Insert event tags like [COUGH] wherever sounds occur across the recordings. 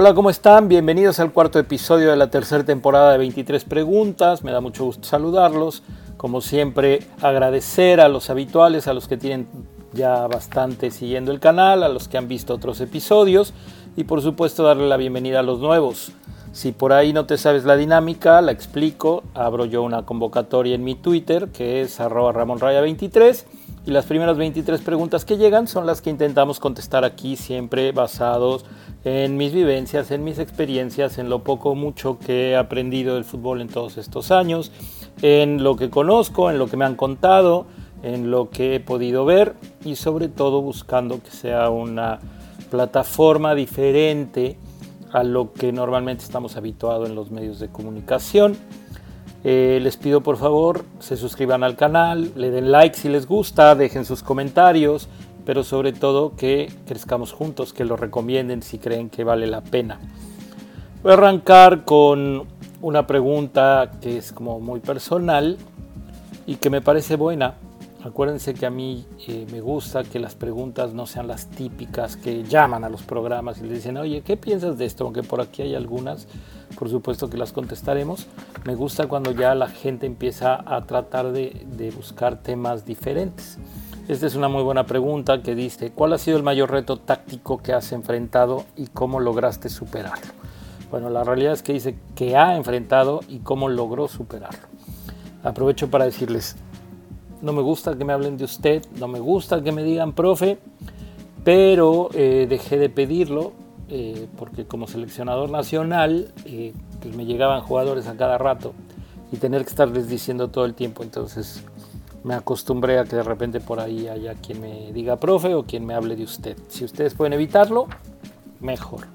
Hola, ¿cómo están? Bienvenidos al cuarto episodio de la tercera temporada de 23 preguntas. Me da mucho gusto saludarlos. Como siempre, agradecer a los habituales, a los que tienen ya bastante siguiendo el canal, a los que han visto otros episodios y por supuesto darle la bienvenida a los nuevos. Si por ahí no te sabes la dinámica, la explico. Abro yo una convocatoria en mi Twitter que es arroba ramonraya23 y las primeras 23 preguntas que llegan son las que intentamos contestar aquí siempre basados en mis vivencias, en mis experiencias, en lo poco o mucho que he aprendido del fútbol en todos estos años, en lo que conozco, en lo que me han contado, en lo que he podido ver y sobre todo buscando que sea una plataforma diferente a lo que normalmente estamos habituados en los medios de comunicación. Eh, les pido por favor se suscriban al canal, le den like si les gusta, dejen sus comentarios, pero sobre todo que crezcamos juntos, que lo recomienden si creen que vale la pena. Voy a arrancar con una pregunta que es como muy personal y que me parece buena. Acuérdense que a mí eh, me gusta que las preguntas no sean las típicas que llaman a los programas y le dicen, oye, ¿qué piensas de esto? Aunque por aquí hay algunas, por supuesto que las contestaremos. Me gusta cuando ya la gente empieza a tratar de, de buscar temas diferentes. Esta es una muy buena pregunta que dice, ¿cuál ha sido el mayor reto táctico que has enfrentado y cómo lograste superarlo? Bueno, la realidad es que dice que ha enfrentado y cómo logró superarlo. Aprovecho para decirles, no me gusta que me hablen de usted, no me gusta que me digan profe, pero eh, dejé de pedirlo eh, porque como seleccionador nacional eh, pues me llegaban jugadores a cada rato y tener que estarles diciendo todo el tiempo, entonces me acostumbré a que de repente por ahí haya quien me diga profe o quien me hable de usted. Si ustedes pueden evitarlo, mejor.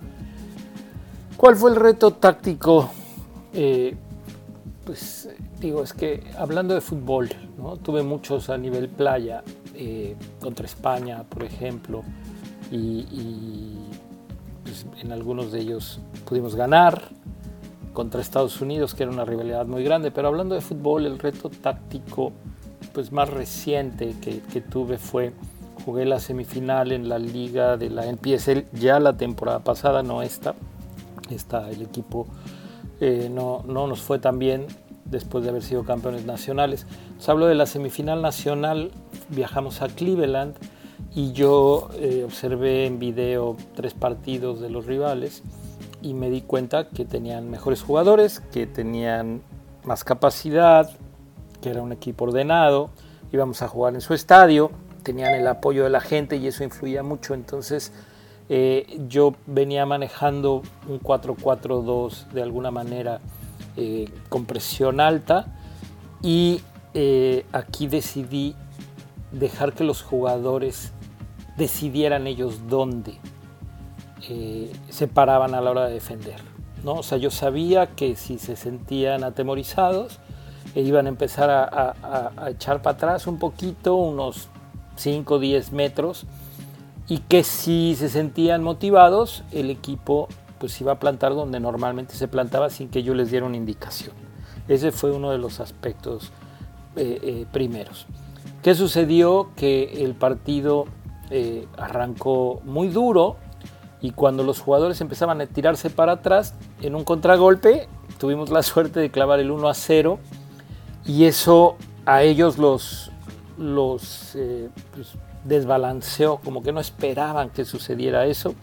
¿Cuál fue el reto táctico? Pues digo, es que hablando de fútbol, ¿no? tuve muchos a nivel playa, eh, contra España, por ejemplo, y, pues, en algunos de ellos pudimos ganar, contra Estados Unidos, que era una rivalidad muy grande, pero hablando de fútbol, el reto táctico pues más reciente que, tuve fue jugué la semifinal en la liga de la NPSL ya la temporada pasada, no esta. Esta, el equipo eh, no, no, nos fue tan bien después de haber sido campeones nacionales. Os hablo de la semifinal nacional, viajamos a Cleveland y yo eh, observé en video tres partidos de los rivales y me di cuenta que tenían mejores jugadores, que tenían más capacidad, que era un equipo ordenado, íbamos a jugar en su estadio, tenían el apoyo de la gente y eso influía mucho. Entonces eh, yo venía manejando un 4-4-2 de alguna manera eh, con presión alta y eh, aquí decidí dejar que los jugadores decidieran ellos dónde se paraban a la hora de defender. ¿no? O sea, yo sabía que si se sentían atemorizados, e iban a empezar a, echar para atrás un poquito, unos 5 o 10 metros, y que si se sentían motivados, el equipo pues iba a plantar donde normalmente se plantaba sin que yo les diera una indicación. Ese fue uno de los aspectos eh, eh, primeros. ¿Qué sucedió? Que el partido eh, arrancó muy duro y cuando los jugadores empezaban a tirarse para atrás en un contragolpe, tuvimos la suerte de clavar el 1 a 0 y eso a ellos los, los eh, pues, desbalanceó, como que no esperaban que sucediera eso.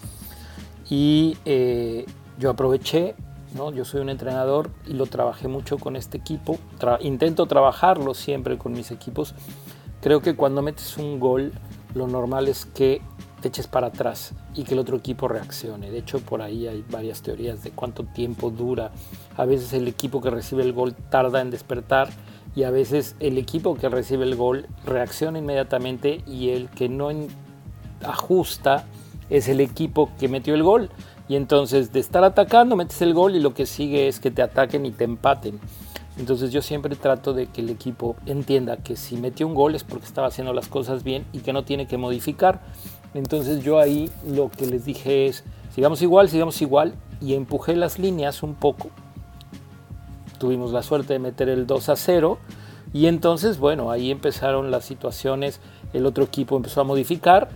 Y eh, yo aproveché, ¿no? yo soy un entrenador y lo trabajé mucho con este equipo, intento trabajarlo siempre con mis equipos. Creo que cuando metes un gol, lo normal es que te eches para atrás y que el otro equipo reaccione. De hecho, por ahí hay varias teorías de cuánto tiempo dura. A veces el equipo que recibe el gol tarda en despertar y a veces el equipo que recibe el gol reacciona inmediatamente y el que no ajusta es el equipo que metió el gol. Y entonces de estar atacando metes el gol y lo que sigue es que te ataquen y te empaten. Entonces yo siempre trato de que el equipo entienda que si metió un gol es porque estaba haciendo las cosas bien y que no tiene que modificar. Entonces yo ahí lo que les dije es, sigamos igual, sigamos igual y empujé las líneas un poco. Tuvimos la suerte de meter el 2 a 0 y entonces, bueno, ahí empezaron las situaciones, el otro equipo empezó a modificar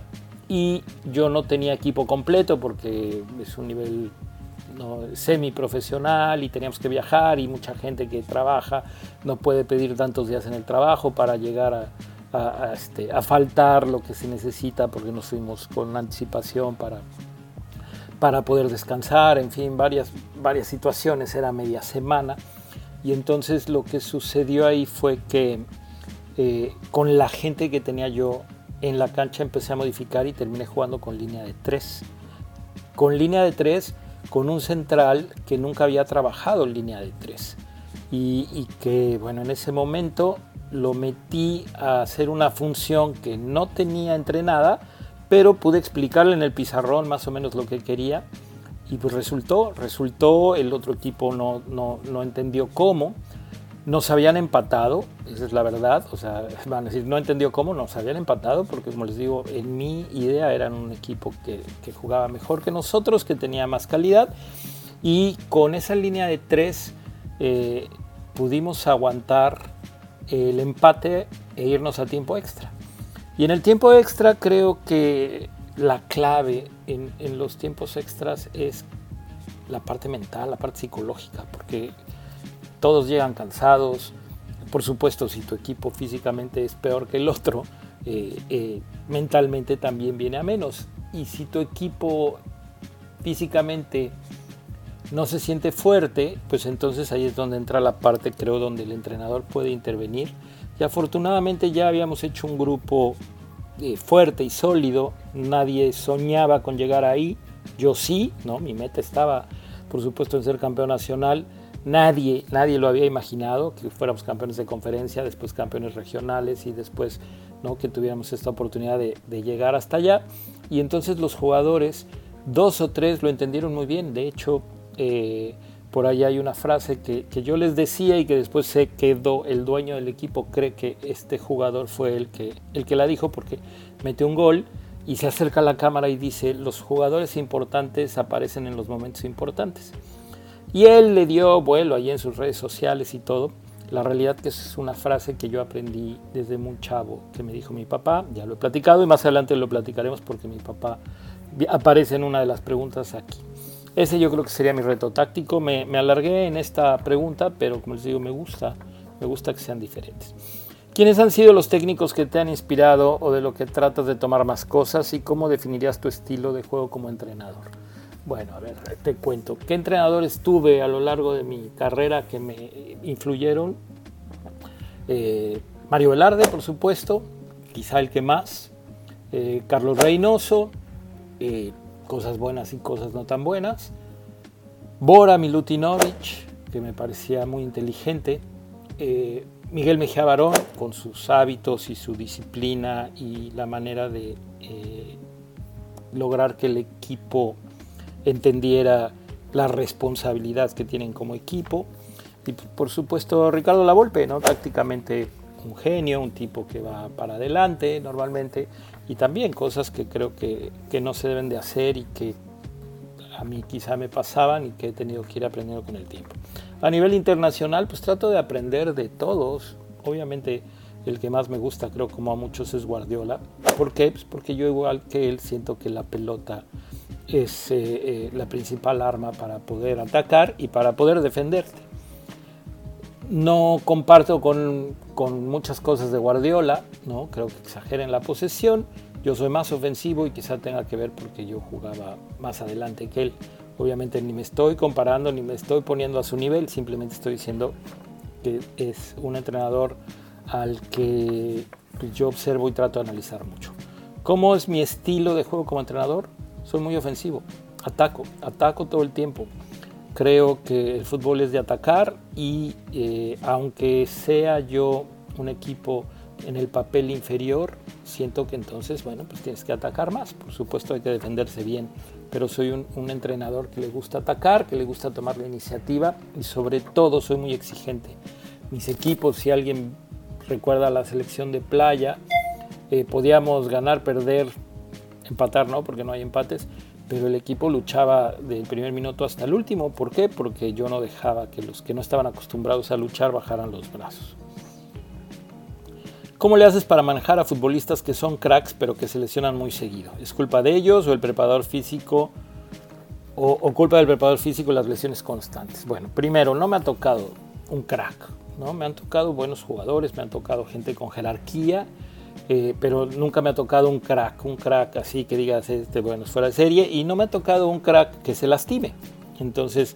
y yo no tenía equipo completo porque es un nivel semiprofesional y teníamos que viajar y mucha gente que trabaja no puede pedir tantos días en el trabajo para llegar a, este, a faltar lo que se necesita porque nos fuimos con anticipación para, para poder descansar, en fin, varias, varias situaciones, era media semana. Y entonces lo que sucedió ahí fue que eh, con la gente que tenía yo en la cancha empecé a modificar y terminé jugando con línea de 3. Con línea de 3, con un central que nunca había trabajado en línea de 3. Y, y, que, bueno, en ese momento lo metí a hacer una función que no tenía entrenada, pero pude explicarle en el pizarrón más o menos lo que quería. Y pues resultó, resultó, el otro equipo no, no, no entendió cómo. Nos habían empatado, esa es la verdad, o sea, [LAUGHS] van a decir, no entendió cómo, nos habían empatado, porque como les digo, en mi idea eran un equipo que, que jugaba mejor que nosotros, que tenía más calidad, y con esa línea de tres eh, pudimos aguantar el empate e irnos a tiempo extra. Y en el tiempo extra creo que la clave en, en los tiempos extras es la parte mental, la parte psicológica, porque todos llegan cansados. Por supuesto, si tu equipo físicamente es peor que el otro, eh, eh, mentalmente también viene a menos. Y si tu equipo físicamente no se siente fuerte, pues entonces ahí es donde entra la parte, creo, donde el entrenador puede intervenir. Y afortunadamente ya habíamos hecho un grupo eh, fuerte y sólido, nadie soñaba con llegar ahí, yo sí, ¿no? Mi meta estaba, por supuesto, en ser campeón nacional Nadie, nadie lo había imaginado que fuéramos campeones de conferencia, después campeones regionales y después ¿no? que tuviéramos esta oportunidad de, llegar hasta allá. Y entonces los jugadores, dos o tres, lo entendieron muy bien. De hecho, eh, por ahí hay una frase que, yo les decía y que después se quedó, el dueño del equipo cree que este jugador fue el que, el que la dijo porque metió un gol y se acerca a la cámara y dice, los jugadores importantes aparecen en los momentos importantes. Y él le dio vuelo ahí en sus redes sociales y todo. La realidad que es una frase que yo aprendí desde muy chavo, que me dijo mi papá, ya lo he platicado y más adelante lo platicaremos porque mi papá aparece en una de las preguntas aquí. Ese yo creo que sería mi reto táctico. Me, me alargué en esta pregunta, pero como les digo, me gusta, me gusta que sean diferentes. ¿Quiénes han sido los técnicos que te han inspirado o de lo que tratas de tomar más cosas y cómo definirías tu estilo de juego como entrenador? Bueno, a ver, te cuento. ¿Qué entrenadores tuve a lo largo de mi carrera que me influyeron? Eh, Mario Velarde, por supuesto, quizá el que más. Eh, Carlos Reynoso, eh, cosas buenas y cosas no tan buenas. Bora Milutinovic, que me parecía muy inteligente. Miguel Mejía Barón, con sus hábitos y su disciplina y la manera de lograr que el equipo entendiera la responsabilidad que tienen como equipo. Y por supuesto Ricardo Lavolpe, ¿no? prácticamente un genio, un tipo que va para adelante normalmente y también cosas que creo que, que no se deben de hacer y que a mí quizá me pasaban y que he tenido que ir aprendiendo con el tiempo. A nivel internacional, pues trato de aprender de todos. Obviamente el que más me gusta, creo como a muchos, es Guardiola. ¿Por qué? Pues porque yo igual que él siento que la pelota es eh, eh, la principal arma para poder atacar y para poder defenderte. No comparto con, con, muchas cosas de Guardiola, ¿no? creo que exageren la posesión. Yo soy más ofensivo y quizá tenga que ver porque yo jugaba más adelante que él. Obviamente ni me estoy comparando ni me estoy poniendo a su nivel, simplemente estoy diciendo que es un entrenador al que yo observo y trato de analizar mucho. ¿Cómo es mi estilo de juego como entrenador? Soy muy ofensivo, ataco, ataco todo el tiempo. Creo que el fútbol es de atacar y eh, aunque sea yo un equipo en el papel inferior, siento que entonces, bueno, pues tienes que atacar más. Por supuesto hay que defenderse bien, pero soy un, entrenador que le gusta atacar, que le gusta tomar la iniciativa y sobre todo soy muy exigente. Mis equipos, si alguien recuerda la selección de playa, eh, podíamos ganar, perder empatar, ¿no? Porque no hay empates, pero el equipo luchaba del primer minuto hasta el último. ¿Por qué? Porque yo no dejaba que los que no estaban acostumbrados a luchar bajaran los brazos. ¿Cómo le haces para manejar a futbolistas que son cracks pero que se lesionan muy seguido? ¿Es culpa de ellos o el preparador físico o, culpa del preparador físico las lesiones constantes. Bueno, primero, no me ha tocado un crack, ¿no? Me han tocado buenos jugadores, me han tocado gente con jerarquía, eh, pero nunca me ha tocado un crack, un crack así que digas, este, bueno, es fuera de serie, y no me ha tocado un crack que se lastime. Entonces,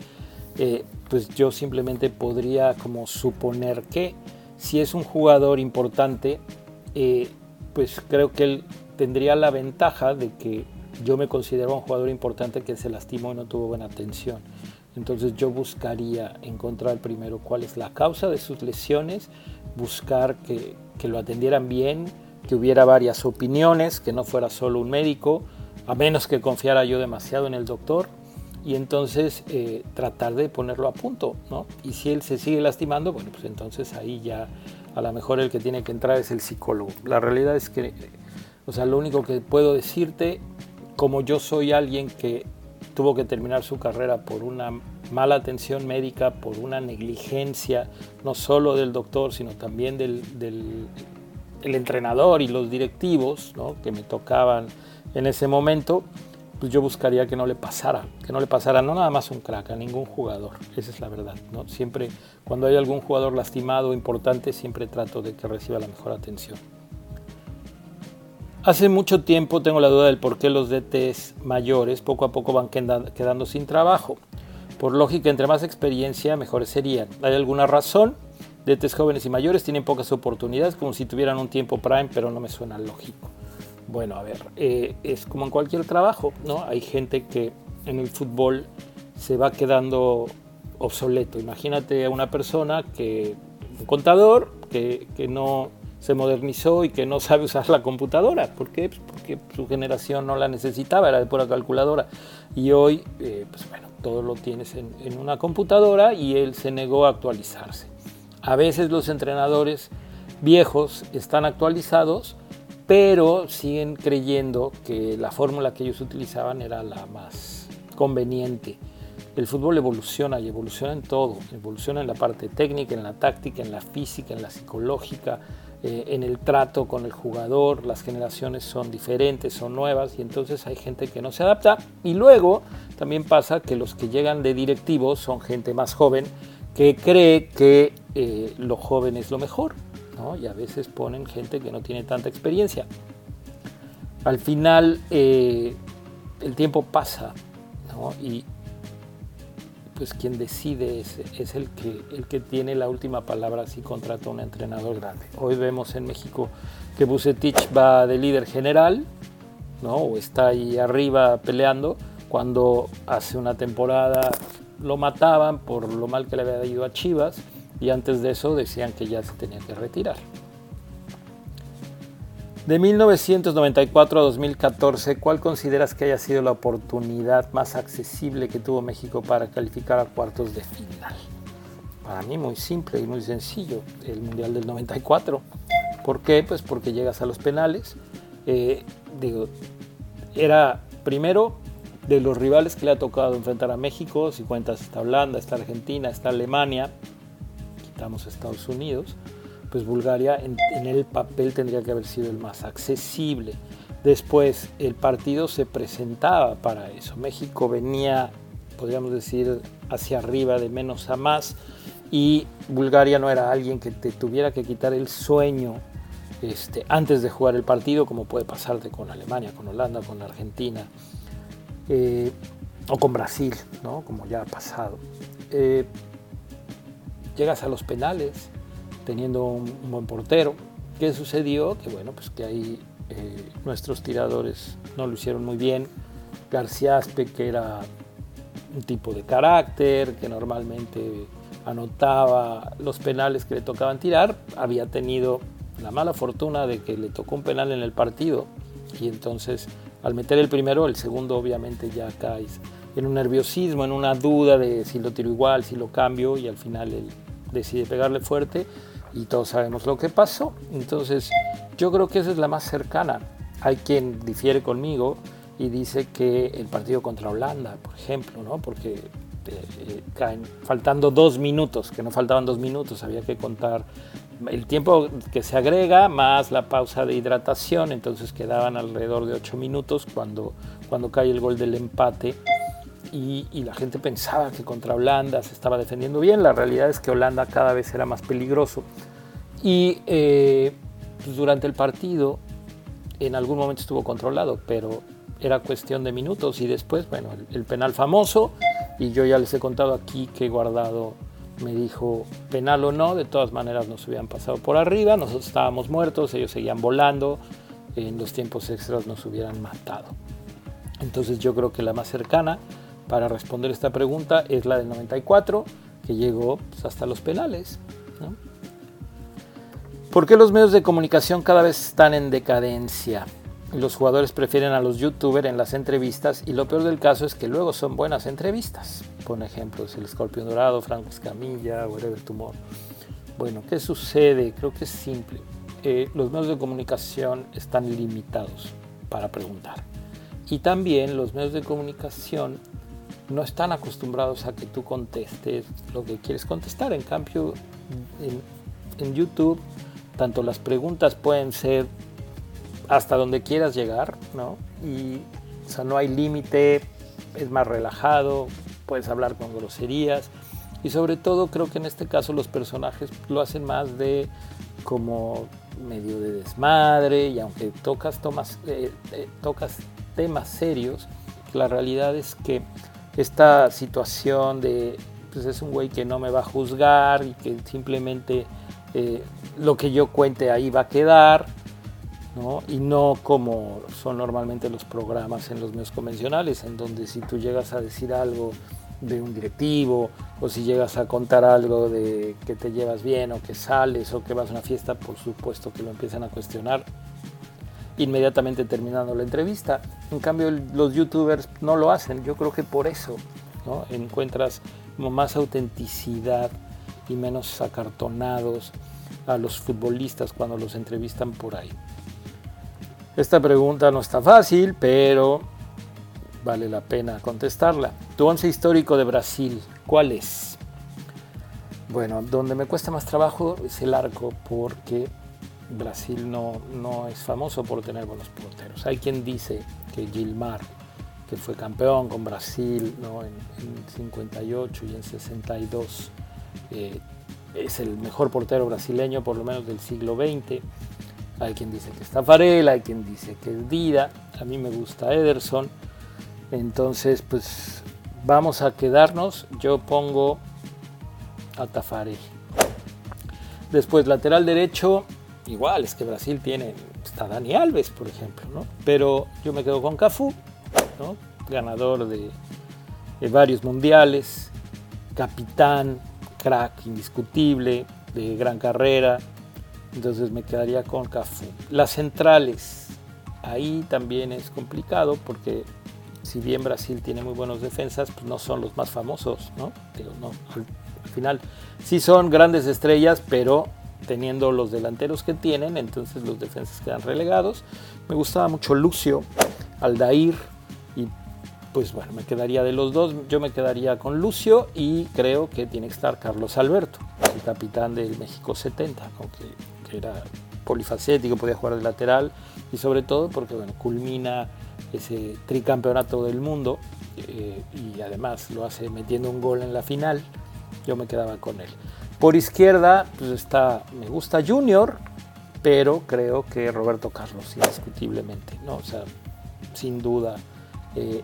eh, pues yo simplemente podría como suponer que si es un jugador importante, eh, pues creo que él tendría la ventaja de que yo me considero un jugador importante que se lastimó y no tuvo buena atención. Entonces yo buscaría encontrar primero cuál es la causa de sus lesiones, buscar que, que lo atendieran bien, que hubiera varias opiniones, que no fuera solo un médico, a menos que confiara yo demasiado en el doctor, y entonces eh, tratar de ponerlo a punto, ¿no? Y si él se sigue lastimando, bueno, pues entonces ahí ya a lo mejor el que tiene que entrar es el psicólogo. La realidad es que, o sea, lo único que puedo decirte, como yo soy alguien que tuvo que terminar su carrera por una mala atención médica, por una negligencia, no solo del doctor, sino también del, el entrenador y los directivos que me tocaban en ese momento, pues yo buscaría que no le pasara, que no le pasara no nada más un crack, a ningún jugador, esa es la verdad. ¿no? Siempre, cuando hay algún jugador lastimado importante, siempre trato de que reciba la mejor atención. Hace mucho tiempo tengo la duda del por qué los DTs mayores poco a poco van quedando sin trabajo. Por lógica, entre más experiencia, mejores serían. ¿Hay alguna razón? DTs jóvenes y mayores tienen pocas oportunidades, como si tuvieran un tiempo prime, pero no me suena lógico. Bueno, a ver, eh, es como en cualquier trabajo, ¿no? Hay gente que en el fútbol se va quedando obsoleto. Imagínate a una persona que, un contador, que, que no se modernizó y que no [LAUGHS] sabe usar la computadora. ¿Por qué? Pues porque su generación no la necesitaba, era de pura calculadora. Y hoy, eh, pues bueno, todo lo tienes en, en, una computadora y él se negó a actualizarse. A veces los entrenadores viejos están actualizados, pero siguen creyendo que la fórmula que ellos utilizaban era la más conveniente. El fútbol evoluciona y evoluciona en todo, evoluciona en la parte técnica, en la táctica, en la física, en la psicológica, eh, en el trato con el jugador, las generaciones son diferentes, son nuevas y entonces hay gente que no se adapta. Y luego también pasa que los que llegan de directivos son gente más joven que cree que eh, lo joven es lo mejor, ¿no? y a veces ponen gente que no tiene tanta experiencia. Al final eh, el tiempo pasa ¿no? y pues quien decide es, es, el, que, el que tiene la última palabra si contrata a un entrenador grande. Hoy vemos en México que Bucetich va de líder general, ¿no? o está ahí arriba peleando, cuando hace una temporada lo mataban por lo mal que le había ido a Chivas y antes de eso decían que ya se tenía que retirar. De 1994 a 2014, ¿cuál consideras que haya sido la oportunidad más accesible que tuvo México para calificar a cuartos de final? Para mí muy simple y muy sencillo, el Mundial del 94. ¿Por qué? Pues porque llegas a los penales. Eh, digo, era primero de los rivales que le ha tocado enfrentar a México, si cuentas está Holanda, está Argentina, está Alemania, quitamos Estados Unidos, pues Bulgaria en, el papel tendría que haber sido el más accesible. Después el partido se presentaba para eso. México venía, podríamos decir, hacia arriba de menos a más y Bulgaria no era alguien que te tuviera que quitar el sueño este, antes de jugar el partido, como puede pasarte con Alemania, con Holanda, con Argentina. Eh, o con Brasil, ¿no? como ya ha pasado. Eh, llegas a los penales teniendo un, buen portero. ¿Qué sucedió? Que bueno, pues que ahí eh, nuestros tiradores no lo hicieron muy bien. García Aspe, que era un tipo de carácter, que normalmente anotaba los penales que le tocaban tirar, había tenido la mala fortuna de que le tocó un penal en el partido y entonces al meter el primero, el segundo obviamente ya caes en un nerviosismo, en una duda de si lo tiro igual, si lo cambio y al final él decide pegarle fuerte y todos sabemos lo que pasó. Entonces yo creo que esa es la más cercana. Hay quien difiere conmigo y dice que el partido contra Holanda, por ejemplo, ¿no? porque eh, eh, caen faltando dos minutos, que no faltaban dos minutos, había que contar el tiempo que se agrega más la pausa de hidratación, entonces quedaban alrededor de 8 minutos cuando, cuando cae el gol del empate. y, la gente pensaba que contra Holanda se estaba defendiendo bien. La realidad es que Holanda cada vez era más peligroso. Y eh, pues durante el partido en algún momento estuvo controlado, pero era cuestión de minutos y después, bueno, el, penal famoso y yo ya les he contado aquí que Guardado me dijo penal o no, de todas maneras nos hubieran pasado por arriba, nosotros estábamos muertos, ellos seguían volando, en los tiempos extras nos hubieran matado. Entonces yo creo que la más cercana para responder esta pregunta es la del 94, que llegó pues, hasta los penales. ¿Por qué los medios de comunicación cada vez están en decadencia? Los jugadores prefieren a los youtubers en las entrevistas y lo peor del caso es que luego son buenas entrevistas. Por ejemplo, el Escorpión Dorado, Franco Escamilla, Whatever Tumor. Bueno, ¿qué sucede? Creo que es simple. Eh, los medios de comunicación están limitados para preguntar. Y también los medios de comunicación no están acostumbrados a que tú contestes lo que quieres contestar. En cambio, en YouTube tanto las preguntas pueden ser hasta donde quieras llegar, ¿no? Y o sea, no hay límite, es más relajado, puedes hablar con groserías y sobre todo creo que en este caso los personajes lo hacen más de como medio de desmadre y aunque tocas, tomas, eh, eh, tocas temas serios, la realidad es que esta situación de pues es un güey que no me va a juzgar y que simplemente eh, lo que yo cuente ahí va a quedar, y no como son normalmente los programas en los medios convencionales, en donde si tú llegas a decir algo de un directivo o si llegas a contar algo de que te llevas bien o que sales o que vas a una fiesta, por supuesto que lo empiezan a cuestionar inmediatamente terminando la entrevista. En cambio los youtubers no lo hacen, yo creo que por eso encuentras más autenticidad y menos acartonados a los futbolistas cuando los entrevistan por ahí. Esta pregunta no está fácil, pero vale la pena contestarla. Tu once histórico de Brasil, ¿cuál es? Bueno, donde me cuesta más trabajo es el arco, porque Brasil no, no es famoso por tener buenos porteros. Hay quien dice que Gilmar, que fue campeón con Brasil ¿no? en, 58 y en 62, eh, es el mejor portero brasileño por lo menos del siglo XX. Hay quien dice que es Tafarel, hay quien dice que es Dida, a mí me gusta Ederson. Entonces, pues vamos a quedarnos. Yo pongo a Tafarel. Después, lateral derecho, igual, es que Brasil tiene, está Dani Alves, por ejemplo, ¿no? Pero yo me quedo con Cafú, ¿no? ganador de varios mundiales, capitán, crack indiscutible, de gran carrera, entonces me quedaría con Cafú. Las centrales, ahí también es complicado porque si bien Brasil tiene muy buenos defensas, pues no son los más famosos, ¿no? no al, final sí son grandes estrellas, pero teniendo los delanteros que tienen, entonces los defensas quedan relegados. Me gustaba mucho Lucio, Aldair, pues bueno, me quedaría de los dos, yo me quedaría con Lucio y creo que tiene que estar Carlos Alberto, el capitán del México 70, que, era polifacético, podía jugar de lateral y sobre todo porque bueno, culmina ese tricampeonato del mundo eh, y además lo hace metiendo un gol en la final, yo me quedaba con él. Por izquierda, pues está, me gusta Junior, pero creo que Roberto Carlos, indiscutiblemente, ¿no? O sea, sin duda. Eh,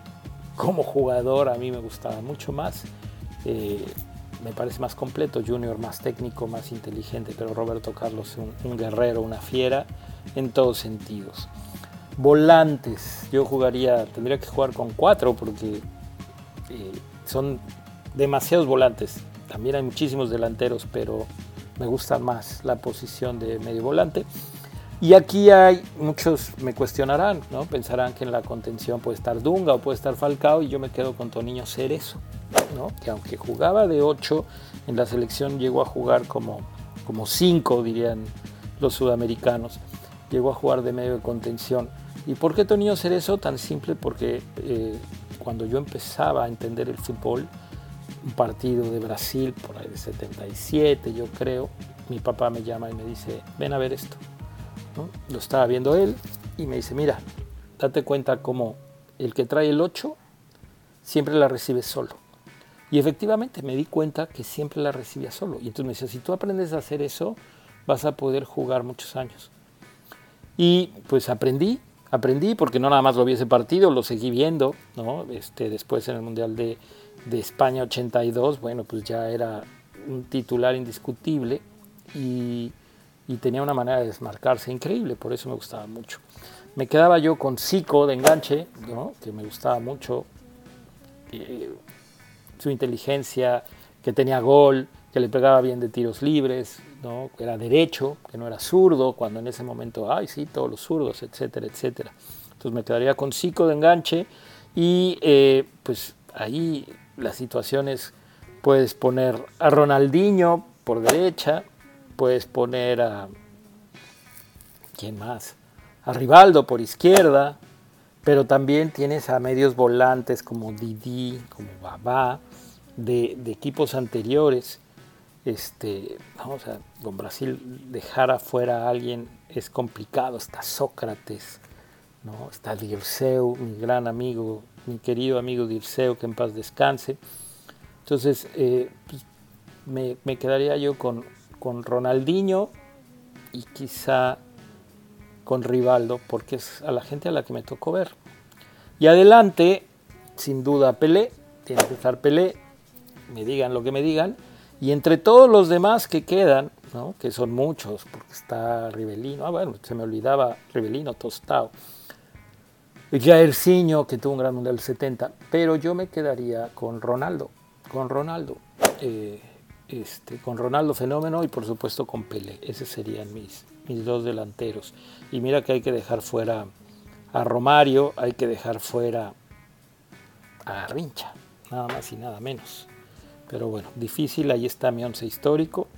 como jugador a mí me gustaba mucho más. Eh, me parece más completo, Junior más técnico, más inteligente, pero Roberto Carlos un, un, guerrero, una fiera en todos sentidos. Volantes, yo jugaría, tendría que jugar con cuatro porque eh, son demasiados volantes. También hay muchísimos delanteros, pero me gusta más la posición de medio volante. Y aquí hay, muchos me cuestionarán, ¿no? pensarán que en la contención puede estar Dunga o puede estar Falcao y yo me quedo con Toniño Cerezo, que aunque jugaba de 8, en la selección llegó a jugar como, como 5, dirían los sudamericanos, llegó a jugar de medio de contención. ¿Y por qué Toniño Cerezo? Tan simple porque eh, cuando yo empezaba a entender el fútbol, un partido de Brasil, por ahí de 77 yo creo, mi papá me llama y me dice, ven a ver esto lo estaba viendo él y me dice, mira, date cuenta como el que trae el 8 siempre la recibes solo. Y efectivamente me di cuenta que siempre la recibía solo. Y entonces me decía, si tú aprendes a hacer eso, vas a poder jugar muchos años. Y pues aprendí, aprendí porque no nada más lo vi ese partido, lo seguí viendo, ¿no? Este, después en el Mundial de, de España 82, bueno, pues ya era un titular indiscutible y, tenía una manera de desmarcarse increíble, por eso me gustaba mucho. Me quedaba yo con Zico de enganche, ¿no? que me gustaba mucho, eh, su inteligencia, que tenía gol, que le pegaba bien de tiros libres, ¿no? que era derecho, que no era zurdo, cuando en ese momento, ay, sí, todos los zurdos, etcétera, etcétera. Entonces me quedaría con Zico de enganche y eh, pues ahí las situaciones puedes poner a Ronaldinho por derecha, puedes poner a quién más, a Rivaldo por izquierda, pero también tienes a medios volantes como Didi, como Babá, de, equipos anteriores. Este, vamos a, con Brasil dejar afuera a alguien es complicado, está Sócrates, ¿no? está Dirceu, mi gran amigo, mi querido amigo Dirceu, que en paz descanse. Entonces, eh, pues, me, me, quedaría yo con, con Ronaldinho y quizá con Rivaldo, porque es a la gente a la que me tocó ver. Y adelante, sin duda, Pelé, tiene que estar Pelé, me digan lo que me digan, y entre todos los demás que quedan, que son muchos, porque está Rivelino, ah, bueno, se me olvidaba Rivelino, Tostado, Jairzinho, que tuvo un gran mundial del 70, pero yo me quedaría con Ronaldo, con Ronaldo, eh, este, con Ronaldo Fenómeno y por supuesto con Pelé, esos serían mis, mis dos delanteros. Y mira que hay que dejar fuera a Romario, hay que dejar fuera a Rincha, nada más y nada menos. Pero bueno, difícil, ahí está mi once histórico.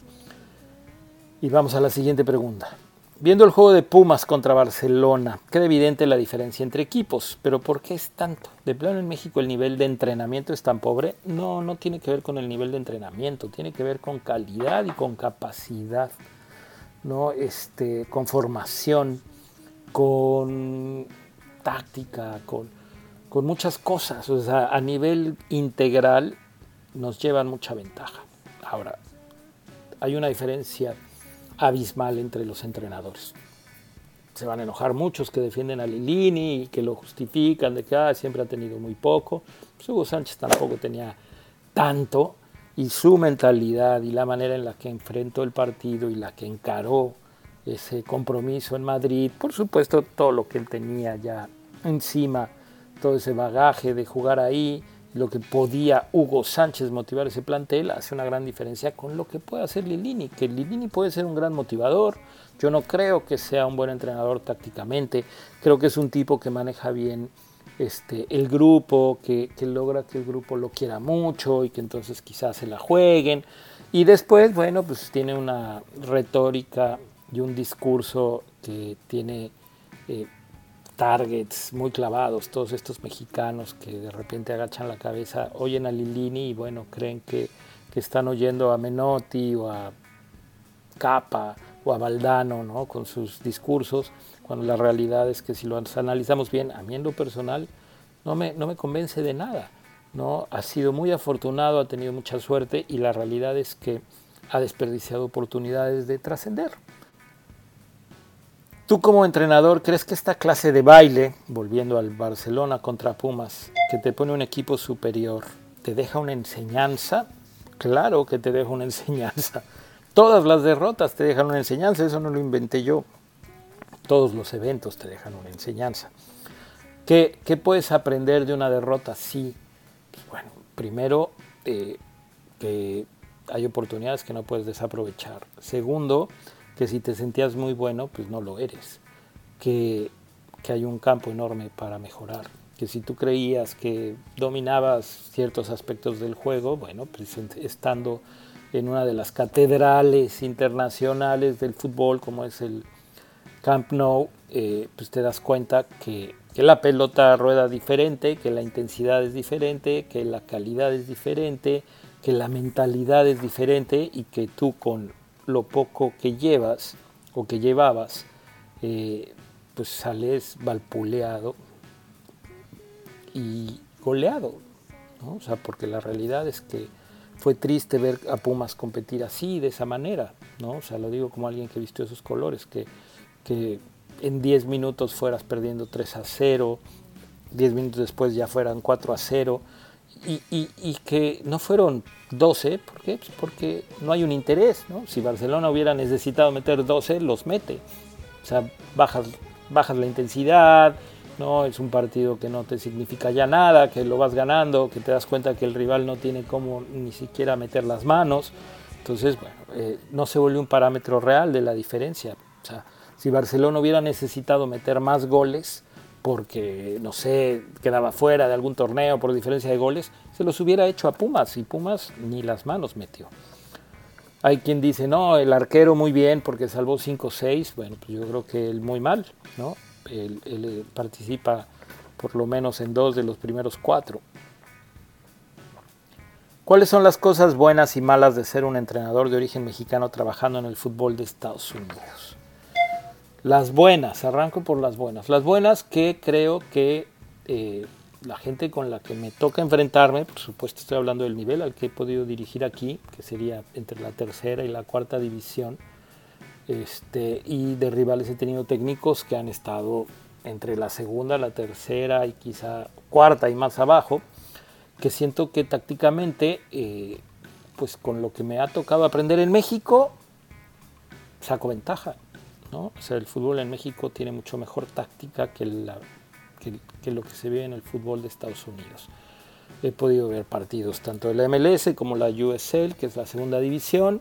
Y vamos a la siguiente pregunta. Viendo el juego de Pumas contra Barcelona, queda evidente la diferencia entre equipos, pero ¿por qué es tanto? ¿De plano en México el nivel de entrenamiento es tan pobre? No, no tiene que ver con el nivel de entrenamiento, tiene que ver con calidad y con capacidad, ¿no? Este, con formación, con táctica, con, con muchas cosas. O sea, a nivel integral nos llevan mucha ventaja. Ahora, hay una diferencia abismal entre los entrenadores. Se van a enojar muchos que defienden a Lilini y que lo justifican de que ah, siempre ha tenido muy poco. Pues Hugo Sánchez tampoco tenía tanto y su mentalidad y la manera en la que enfrentó el partido y la que encaró ese compromiso en Madrid, por supuesto todo lo que él tenía ya encima, todo ese bagaje de jugar ahí, lo que podía Hugo Sánchez motivar ese plantel hace una gran diferencia con lo que puede hacer Lilini, que Lilini puede ser un gran motivador, yo no creo que sea un buen entrenador tácticamente, creo que es un tipo que maneja bien este, el grupo, que, que logra que el grupo lo quiera mucho y que entonces quizás se la jueguen. Y después, bueno, pues tiene una retórica y un discurso que tiene eh, targets muy clavados, todos estos mexicanos que de repente agachan la cabeza, oyen a Lilini y bueno, creen que, que están oyendo a Menotti o a Capa o a Valdano ¿no? con sus discursos, cuando la realidad es que si lo analizamos bien, a mí en lo personal no me, no me convence de nada. ¿no? Ha sido muy afortunado, ha tenido mucha suerte y la realidad es que ha desperdiciado oportunidades de trascender. ¿Tú como entrenador crees que esta clase de baile, volviendo al Barcelona contra Pumas, que te pone un equipo superior, te deja una enseñanza? Claro que te deja una [LAUGHS] enseñanza. Todas las derrotas te dejan una enseñanza, eso no lo inventé yo. Todos los eventos te dejan una enseñanza. ¿Qué, puedes aprender de una derrota? Sí. Bueno, primero, eh, que hay oportunidades que no puedes desaprovechar. Segundo, que si te sentías muy bueno, pues no lo eres, que, que hay un campo enorme para mejorar, que si tú creías que dominabas ciertos aspectos del juego, bueno, pues estando en una de las catedrales internacionales del fútbol, como es el Camp Nou, eh, pues te das cuenta que, que, la pelota rueda diferente, que la intensidad es diferente, que la calidad es diferente, que la mentalidad es diferente y que tú con lo poco que llevas o que llevabas, eh, pues sales valpuleado y goleado. O sea, porque la realidad es que fue triste ver a Pumas competir así, de esa manera, ¿no? O sea, lo digo como alguien que vistió esos colores, que, que en 10 minutos fueras perdiendo 3 a 0, 10 minutos después ya fueran 4 a 0, y, y, que no fueron 12, ¿por qué? Pues porque no hay un interés, ¿no? Si Barcelona hubiera necesitado meter 12, los mete. O sea, bajas, bajas la intensidad, ¿no? Es un partido que no te significa ya nada, que lo vas ganando, que te das cuenta que el rival no tiene cómo ni siquiera meter las manos. Entonces, bueno, eh, no se vuelve un parámetro real de la diferencia. O sea, si Barcelona hubiera necesitado meter más goles, porque, no sé, quedaba fuera de algún torneo por diferencia de goles, se los hubiera hecho a Pumas y Pumas ni las manos metió. Hay quien dice, no, el arquero muy bien porque salvó 5-6. Bueno, pues yo creo que él muy mal, ¿no? Él, él, participa por lo menos en dos de los primeros cuatro. ¿Cuáles son las cosas buenas y malas de ser un entrenador de origen mexicano trabajando en el fútbol de Estados Unidos? Las buenas, arranco por las buenas. Las buenas que creo que eh, la gente con la que me toca enfrentarme, por supuesto estoy hablando del nivel al que he podido dirigir aquí, que sería entre la tercera y la cuarta división, este, y de rivales he tenido técnicos que han estado entre la segunda, la tercera y quizá cuarta y más abajo, que siento que tácticamente, eh, pues con lo que me ha tocado aprender en México, saco ventaja. ¿No? O sea, el fútbol en México tiene mucho mejor táctica que, lo que se ve en el fútbol de Estados Unidos. He podido ver partidos tanto de la MLS como la USL, que es la segunda división,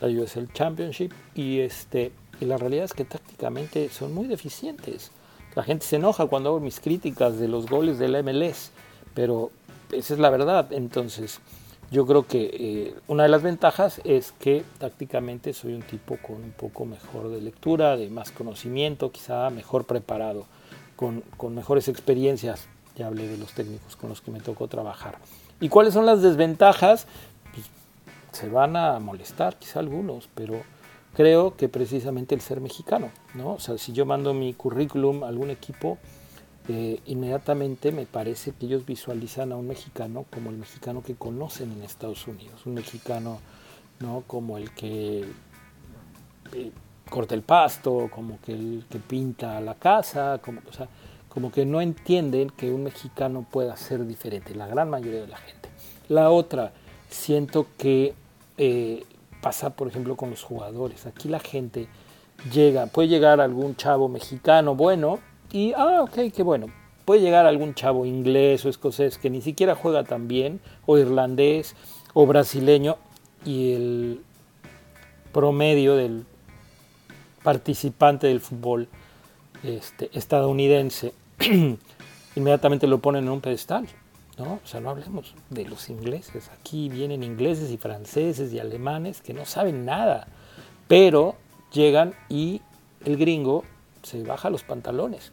la USL Championship, y, este, y la realidad es que tácticamente son muy deficientes. La gente se enoja cuando hago mis críticas de los goles de la MLS, pero esa es la verdad. Entonces, yo creo que eh, una de las ventajas es que tácticamente soy un tipo con un poco mejor de lectura, de más conocimiento, quizá mejor preparado, con, con mejores experiencias. Ya hablé de los técnicos con los que me tocó trabajar. ¿Y cuáles son las desventajas? Pues, se van a molestar, quizá algunos, pero creo que precisamente el ser mexicano, ¿no? O sea, si yo mando mi currículum a algún equipo, eh, inmediatamente me parece que ellos visualizan a un mexicano como el mexicano que conocen en Estados Unidos, un mexicano ¿no? como el que eh, corta el pasto, como que el que pinta la casa, como, que no entienden que un mexicano pueda ser diferente, la gran mayoría de la gente. La otra, siento que eh, pasa, por ejemplo, con los jugadores. Aquí la gente llega, puede llegar algún chavo mexicano bueno, y, ah, ok, qué bueno. Puede llegar algún chavo inglés o escocés que ni siquiera juega tan bien, o irlandés, o brasileño, y el promedio del participante del fútbol este, estadounidense [CLEARS THROAT] inmediatamente lo ponen en un pedestal. ¿no? O sea, no hablemos de los ingleses. Aquí vienen ingleses y franceses y alemanes que no saben nada, pero llegan y el gringo se baja los pantalones.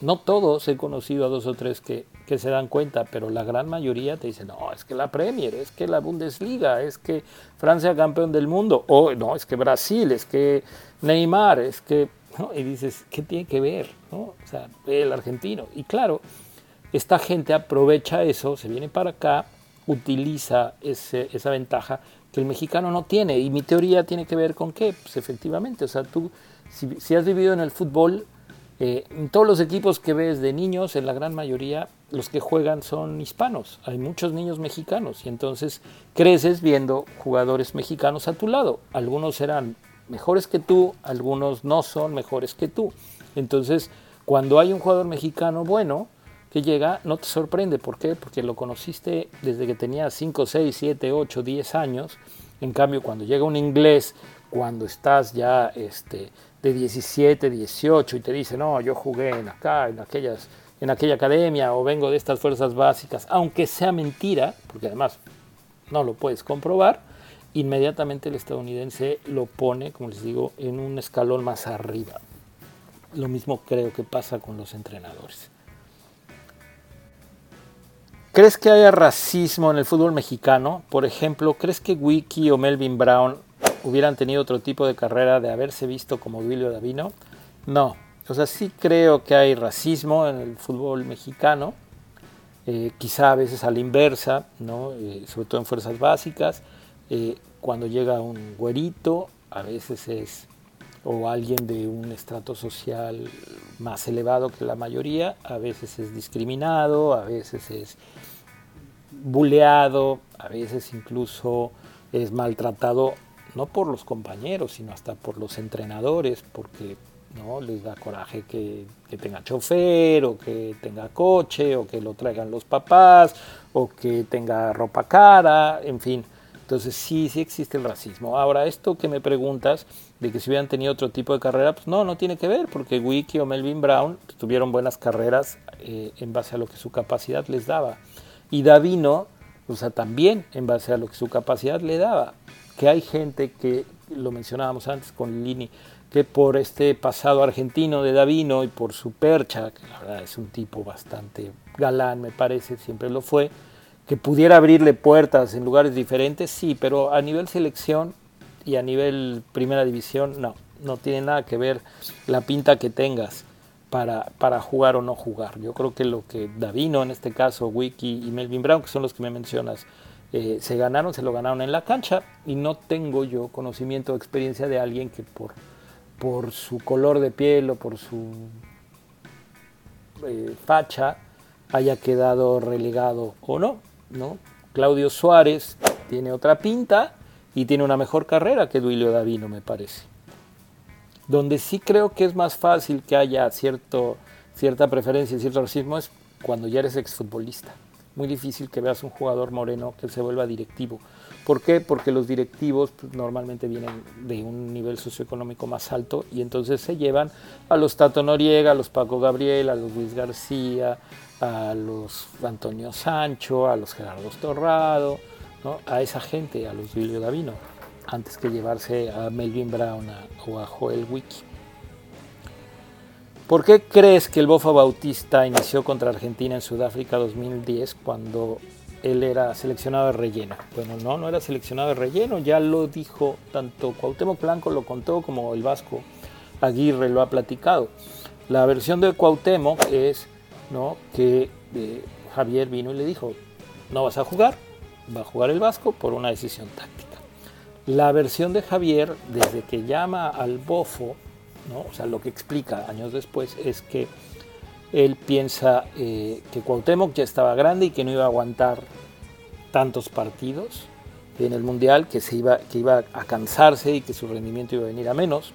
No todos he conocido a dos o tres que, se dan cuenta, pero la gran mayoría te dice, no, es que la Premier, es que la Bundesliga, es que Francia campeón del mundo, o no, es que Brasil, es que Neymar, es que... Y dices, ¿qué tiene que ver? ¿no? O sea, el argentino. Y claro, esta gente aprovecha eso, se viene para acá, utiliza esa ventaja que el mexicano no tiene. Y mi teoría tiene que ver con qué? Pues efectivamente, o sea, tú, si has vivido en el fútbol, eh, todos los equipos que ves de niños, en la gran mayoría, los que juegan son hispanos. Hay muchos niños mexicanos y entonces creces viendo jugadores mexicanos a tu lado. Algunos serán mejores que tú, algunos no son mejores que tú. Entonces, cuando hay un jugador mexicano bueno que llega, no te sorprende. ¿Por qué? Porque lo conociste desde que tenía 5, 6, 7, 8, 10 años. En cambio, cuando llega un inglés, cuando estás ya este, de 17, 18 y te dice, no, yo jugué en acá, en, aquellas, en aquella academia o vengo de estas fuerzas básicas, aunque sea mentira, porque además no lo puedes comprobar, inmediatamente el estadounidense lo pone, como les digo, en un escalón más arriba. Lo mismo creo que pasa con los entrenadores. ¿Crees que haya racismo en el fútbol mexicano? Por ejemplo, ¿crees que Wiki o Melvin Brown hubieran tenido otro tipo de carrera de haberse visto como Duilio Davino. No, o sea, sí creo que hay racismo en el fútbol mexicano, eh, quizá a veces a la inversa, ¿no? Eh, sobre todo en fuerzas básicas, eh, cuando llega un güerito, a veces es o alguien de un estrato social más elevado que la mayoría, a veces es discriminado, a veces es buleado, a veces incluso es maltratado no por los compañeros, sino hasta por los entrenadores, porque ¿no? les da coraje que, tenga chofer o que tenga coche o que lo traigan los papás o que tenga ropa cara, en fin. Entonces sí, sí existe el racismo. Ahora, esto que me preguntas de que si hubieran tenido otro tipo de carrera, pues no, no tiene que ver, porque Wiki o Melvin Brown tuvieron buenas carreras eh, en base a lo que su capacidad les daba. Y Davino, o sea, también en base a lo que su capacidad le daba. Que hay gente que, lo mencionábamos antes con Lini, que por este pasado argentino de Davino y por su percha, que la verdad es un tipo bastante galán, me parece, siempre lo fue, que pudiera abrirle puertas en lugares diferentes, sí, pero a nivel selección y a nivel primera división, no, no tiene nada que ver la pinta que tengas para, para jugar o no jugar. Yo creo que lo que Davino, en este caso, Wiki y Melvin Brown, que son los que me mencionas, eh, se ganaron, se lo ganaron en la cancha y no tengo yo conocimiento o experiencia de alguien que por por su color de piel o por su eh, facha haya quedado relegado o no, ¿no? Claudio Suárez tiene otra pinta y tiene una mejor carrera que Duilio Davino, me parece. Donde sí creo que es más fácil que haya cierto, cierta preferencia y cierto racismo es cuando ya eres exfutbolista. Muy difícil que veas un jugador moreno que se vuelva directivo. ¿Por qué? Porque los directivos pues, normalmente vienen de un nivel socioeconómico más alto y entonces se llevan a los Tato Noriega, a los Paco Gabriel, a los Luis García, a los Antonio Sancho, a los Gerardo Torrado, ¿no? a esa gente, a los Julio Davino, antes que llevarse a Melvin Brown o a Joel Wiki. ¿Por qué crees que el Bofo Bautista inició contra Argentina en Sudáfrica 2010 cuando él era seleccionado de relleno. Bueno, no, no era seleccionado de relleno, ya lo dijo tanto Cuauhtémoc Blanco lo contó como el Vasco Aguirre lo ha platicado. La versión de Cuauhtémoc es ¿no? que eh, Javier vino y le dijo, no vas a jugar, va a jugar el Vasco por una decisión táctica. La versión de Javier, desde que llama al Bofo, ¿no? o sea, lo que explica años después es que él piensa eh, que Cuauhtémoc ya estaba grande y que no iba a aguantar tantos partidos en el Mundial, que, se iba, que iba a cansarse y que su rendimiento iba a venir a menos.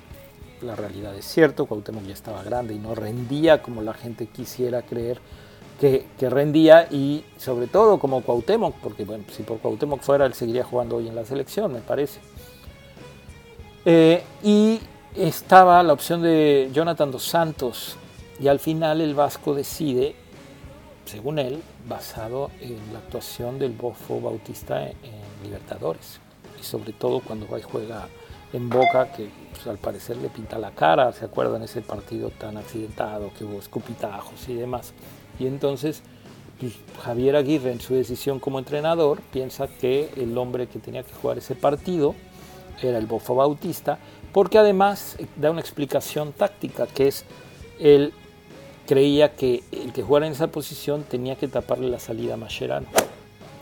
La realidad es cierto, Cuauhtémoc ya estaba grande y no rendía como la gente quisiera creer que, rendía y sobre todo como Cuauhtémoc, porque bueno, si por Cuauhtémoc fuera él seguiría jugando hoy en la selección, me parece. Eh, y estaba la opción de Jonathan dos Santos, y al final el Vasco decide, según él, basado en la actuación del Bofo Bautista en, Libertadores. Y sobre todo cuando va y juega en Boca, que pues, al parecer le pinta la cara, ¿se acuerdan ese partido tan accidentado que hubo escupitajos y demás? Y entonces pues, Javier Aguirre en su decisión como entrenador piensa que el hombre que tenía que jugar ese partido era el Bofo Bautista, porque además da una explicación táctica, que es el creía que el que jugara en esa posición tenía que taparle la salida a Mascherano,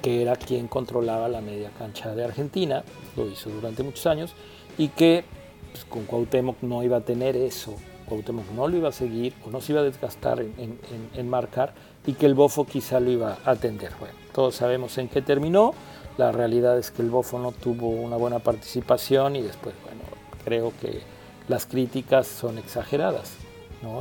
que era quien controlaba la media cancha de Argentina, lo hizo durante muchos años, y que pues, con Cuauhtémoc no iba a tener eso, Cuauhtémoc no lo iba a seguir o no se iba a desgastar en, marcar y que el Bofo quizá lo iba a atender. Bueno, todos sabemos en qué terminó, la realidad es que el Bofo no tuvo una buena participación y después, bueno, creo que las críticas son exageradas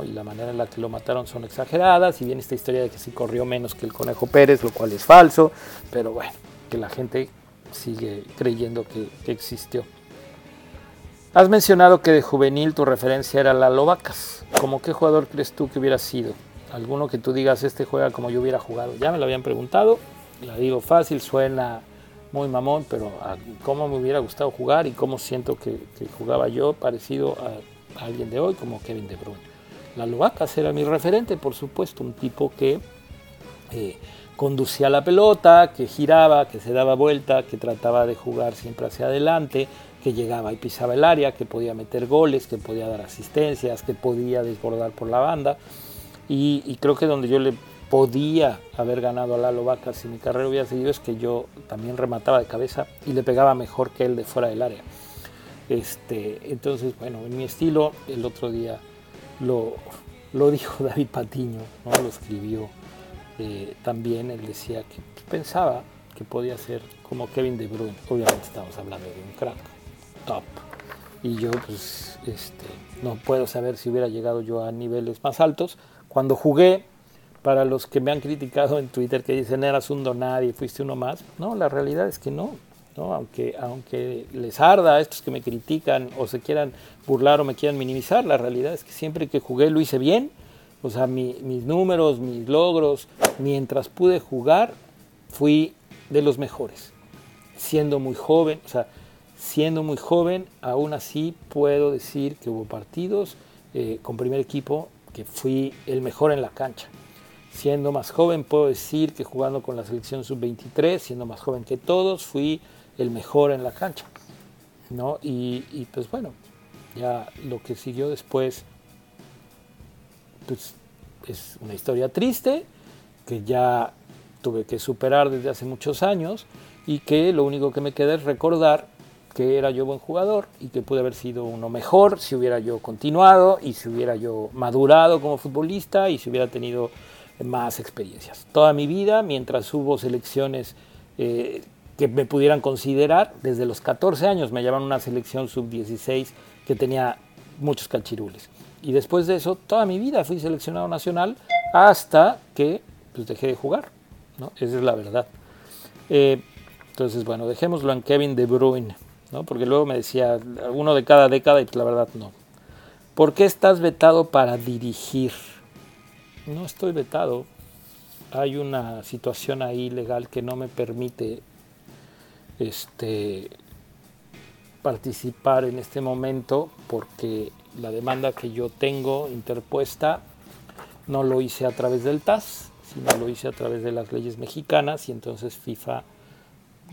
y la manera en la que lo mataron son exageradas, y bien esta historia de que sí corrió menos que el Conejo Pérez, lo cual es falso, pero bueno, que la gente sigue creyendo que, existió. Has mencionado que de juvenil tu referencia era la Vacas. ¿Cómo qué jugador crees tú que hubiera sido? Alguno que tú digas, este juega como yo hubiera jugado. Ya me lo habían preguntado, la digo fácil, suena muy mamón, pero cómo me hubiera gustado jugar y cómo siento que, jugaba yo parecido a, alguien de hoy como Kevin De Bruyne. La Lovacas era mi referente, por supuesto, un tipo que eh, conducía la pelota, que giraba, que se daba vuelta, que trataba de jugar siempre hacia adelante, que llegaba y pisaba el área, que podía meter goles, que podía dar asistencias, que podía desbordar por la banda. Y, creo que donde yo le podía haber ganado a Lalo Vaca si mi carrera hubiera seguido es que yo también remataba de cabeza y le pegaba mejor que él de fuera del área. Este, entonces, bueno, en mi estilo, el otro día lo, lo dijo [LAUGHS] David Patiño, ¿no? lo escribió eh, también, él decía que pensaba que podía ser como Kevin De Bruyne, obviamente estamos hablando de un crack, top, y yo pues este, no puedo saber si hubiera llegado yo a niveles más altos. Cuando jugué, para los que me han criticado en Twitter que dicen eras un y fuiste uno más, no, la realidad es que no, ¿no? Aunque, aunque les arda a estos que me critican o se quieran burlar o me quieran minimizar, la realidad es que siempre que jugué lo hice bien, o sea, mis números, mis logros, mientras pude jugar, fui de los mejores, siendo muy joven, o sea, siendo muy joven, aún así puedo decir que hubo partidos eh, con primer equipo que fui el mejor en la cancha. Siendo más joven, puedo decir que jugando con la selección sub-23, siendo más joven que todos, fui el mejor en la cancha. ¿no? Y, pues bueno, ya lo que siguió después pues, es una historia triste que ya tuve que superar desde hace muchos años y que lo único que me queda es recordar que era yo buen jugador y que pude haber sido uno mejor si hubiera yo continuado y si hubiera yo madurado como futbolista y si hubiera tenido más experiencias. Toda mi vida, mientras hubo selecciones eh, que me pudieran considerar, desde los 14 años me llamaban una selección sub-16 que tenía muchos calchirules. Y después de eso, toda mi vida fui seleccionado nacional hasta que pues, dejé de jugar. ¿no? Esa es la verdad. Eh, entonces, bueno, dejémoslo en Kevin De Bruyne. Porque luego me decía, uno de cada década, y la verdad no. ¿Por qué estás vetado para dirigir? No estoy vetado. Hay una situación ahí legal que no me permite este, participar en este momento porque la demanda que yo tengo interpuesta no lo hice a través del TAS, sino lo hice a través de las leyes mexicanas y entonces FIFA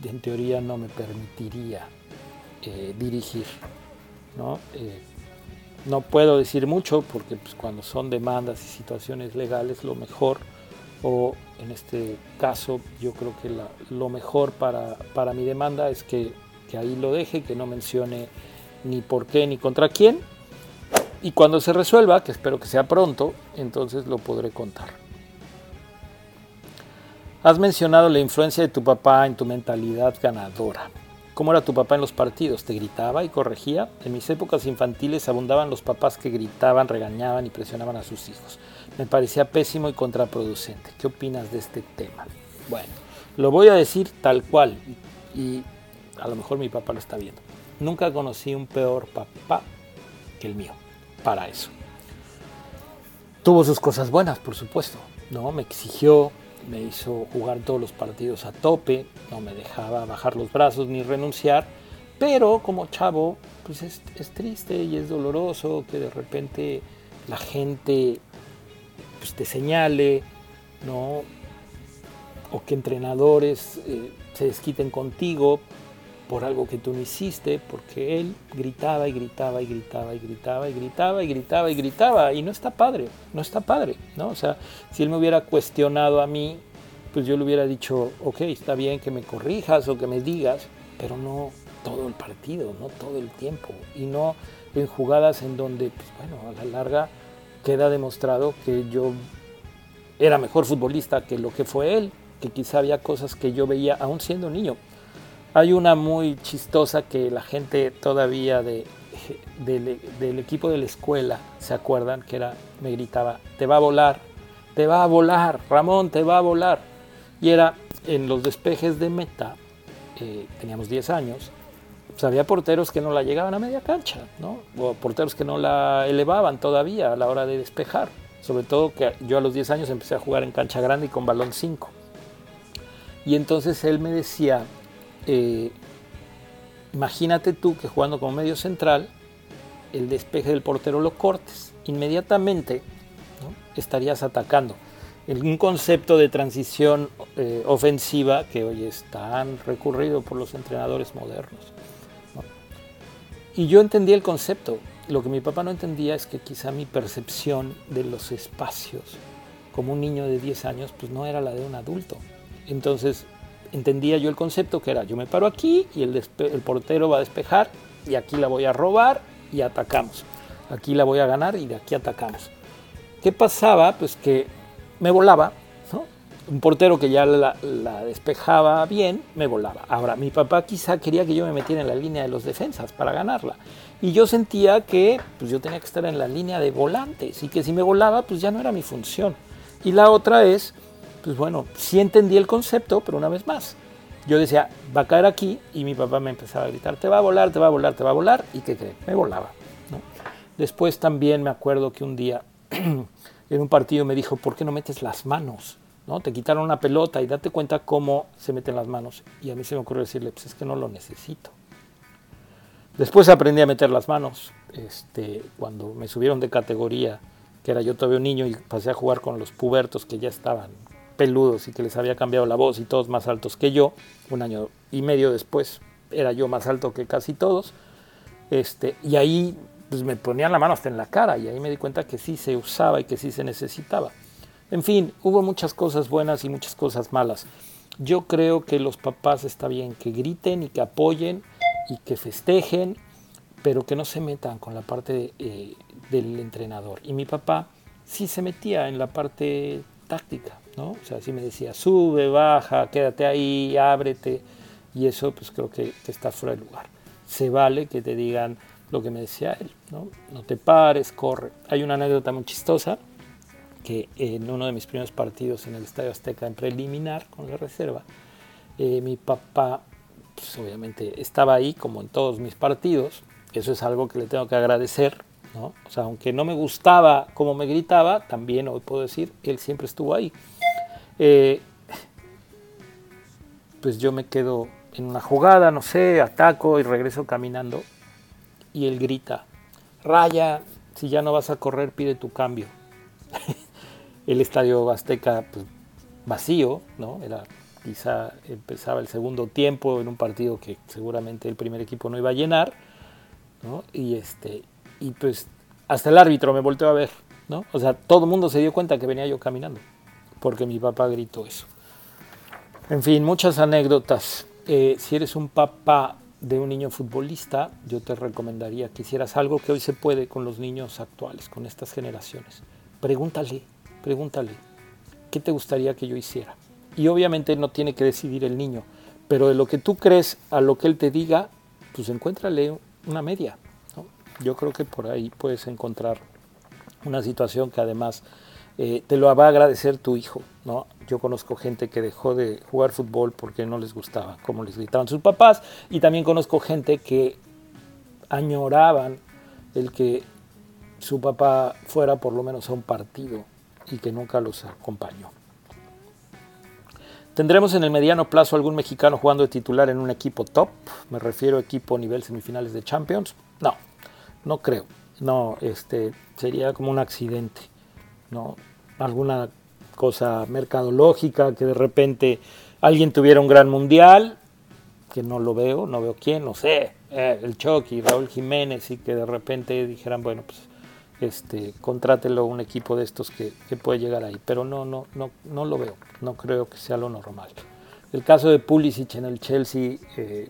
en teoría no me permitiría eh, dirigir. ¿no? Eh, no puedo decir mucho porque pues, cuando son demandas y situaciones legales lo mejor, o en este caso yo creo que lo mejor para, para mi demanda es que, que, ahí lo deje, que no mencione ni por qué ni contra quién. Y cuando se resuelva, que espero que sea pronto, entonces lo podré contar. Has mencionado la influencia de tu papá en tu mentalidad ganadora. ¿Cómo era tu papá en los partidos? ¿Te gritaba y corregía? En mis épocas infantiles abundaban los papás que gritaban, regañaban y presionaban a sus hijos. Me parecía pésimo y contraproducente. ¿Qué opinas de este tema? Bueno, lo voy a decir tal cual y a lo mejor mi papá lo está viendo. Nunca conocí un peor papá que el mío para eso. Tuvo sus cosas buenas, por supuesto. No, me exigió, me hizo jugar todos los partidos a tope, no me dejaba bajar los brazos ni renunciar, pero como chavo, pues es, triste y es doloroso que de repente la gente pues, te señale, ¿no? O que entrenadores eh, se desquiten contigo por algo que tú no hiciste, porque él gritaba y gritaba y gritaba y gritaba y gritaba y gritaba y gritaba y no está padre, no está padre, ¿no? O sea, si él me hubiera cuestionado a mí, pues yo le hubiera dicho, ok, está bien que me corrijas o que me digas, pero no todo el partido, no todo el tiempo y no en jugadas en donde, pues bueno, a la larga queda demostrado que yo era mejor futbolista que lo que fue él, que quizá había cosas que yo veía aún siendo niño hay una muy chistosa que la gente todavía de, del equipo de la escuela, ¿se acuerdan? Que era, me gritaba, te va a volar, te va a volar, Ramón, te va a volar. Y era en los despejes de meta, eh, teníamos 10 años, pues había porteros que no la llegaban a media cancha, ¿no? O porteros que no la elevaban todavía a la hora de despejar. Sobre todo que yo a los 10 años empecé a jugar en cancha grande y con balón 5. Y entonces él me decía, eh, imagínate tú que jugando como medio central, el despeje del portero lo cortes. Inmediatamente estarías atacando. Un concepto de transición eh, ofensiva que hoy es tan recurrido por los entrenadores modernos. Y yo entendí el concepto. Lo que mi papá no entendía es que quizá mi percepción de los espacios como un niño de 10 años, pues no era la de un adulto. Entonces entendía yo el concepto que era, yo me paro aquí y el, el portero va a despejar y aquí la voy a robar y atacamos. Aquí la voy a ganar y de aquí atacamos. ¿Qué pasaba? Pues que me volaba, ¿no? Un portero que ya la, la, despejaba bien, me volaba. Ahora, mi papá quizá quería que yo me metiera en la línea de los defensas para ganarla. Y yo sentía que pues, yo tenía que estar en la línea de volantes y que si me volaba, pues ya no era mi función. Y la otra es, pues bueno, sí entendí el concepto, pero una vez más, yo decía, va a caer aquí y mi papá me empezaba a gritar, te va a volar, te va a volar, te va a volar. ¿Y qué cree? Me volaba. Después también me acuerdo que un día [CLEARS THROAT] en un partido me dijo, ¿por qué no metes las manos? ¿No? Te quitaron una pelota y date cuenta cómo se meten las manos. Y a mí se me ocurrió decirle, pues es que no lo necesito. Después aprendí a meter las manos. Este, cuando me subieron de categoría, que era yo todavía un niño y pasé a jugar con los pubertos que ya estaban peludos y que les había cambiado la voz y todos más altos que yo, un año y medio después era yo más alto que casi todos. Este, y ahí pues, me ponían la mano hasta en la cara y ahí me di cuenta que sí se usaba y que sí se necesitaba. En fin, hubo muchas cosas buenas y muchas cosas malas. Yo creo que los papás está bien que griten y que apoyen y que festejen, pero que no se metan con la parte eh, del entrenador. Y mi papá sí se metía en la parte táctica, ¿no? O sea, sí me decía, sube, baja, quédate ahí, ábrete. Y eso pues creo que, que está fuera de lugar. Se vale que te digan lo que me decía él, ¿no? No te pares, corre. Hay una anécdota muy chistosa que en uno de mis primeros partidos en el Estadio Azteca en preliminar con la reserva, eh, mi papá pues obviamente estaba ahí como en todos mis partidos, eso es algo que le tengo que agradecer, ¿no? O sea, aunque no me gustaba cómo me gritaba, también hoy puedo decir él siempre estuvo ahí. Eh, pues yo me quedo en una jugada, no sé, ataco y regreso caminando y él grita, Raya, si ya no vas a correr, pide tu cambio. [LAUGHS] el estadio Azteca pues, vacío, ¿no? Era quizá empezaba el segundo tiempo en un partido que seguramente el primer equipo no iba a llenar, ¿no? Y este y pues hasta el árbitro me volteó a ver, ¿no? O sea, todo el mundo se dio cuenta que venía yo caminando, porque mi papá gritó eso. En fin, muchas anécdotas. Eh, si eres un papá de un niño futbolista, yo te recomendaría que hicieras algo que hoy se puede con los niños actuales, con estas generaciones. Pregúntale, pregúntale, ¿qué te gustaría que yo hiciera? Y obviamente no tiene que decidir el niño, pero de lo que tú crees a lo que él te diga, pues encuéntrale una media. Yo creo que por ahí puedes encontrar una situación que además eh, te lo va a agradecer tu hijo. ¿no? Yo conozco gente que dejó de jugar fútbol porque no les gustaba cómo les gritaban sus papás y también conozco gente que añoraban el que su papá fuera por lo menos a un partido y que nunca los acompañó. ¿Tendremos en el mediano plazo algún mexicano jugando de titular en un equipo top? Me refiero a equipo nivel semifinales de Champions. No, no creo. No, este sería como un accidente. No, alguna cosa mercadológica que de repente alguien tuviera un gran mundial, que no lo veo, no veo quién, no sé, eh, el Chucky, Raúl Jiménez y que de repente dijeran, bueno, pues este, contrátelo un equipo de estos que, puede llegar ahí. Pero no, no, no, no lo veo. No creo que sea lo normal. El caso de Pulisic en el Chelsea eh,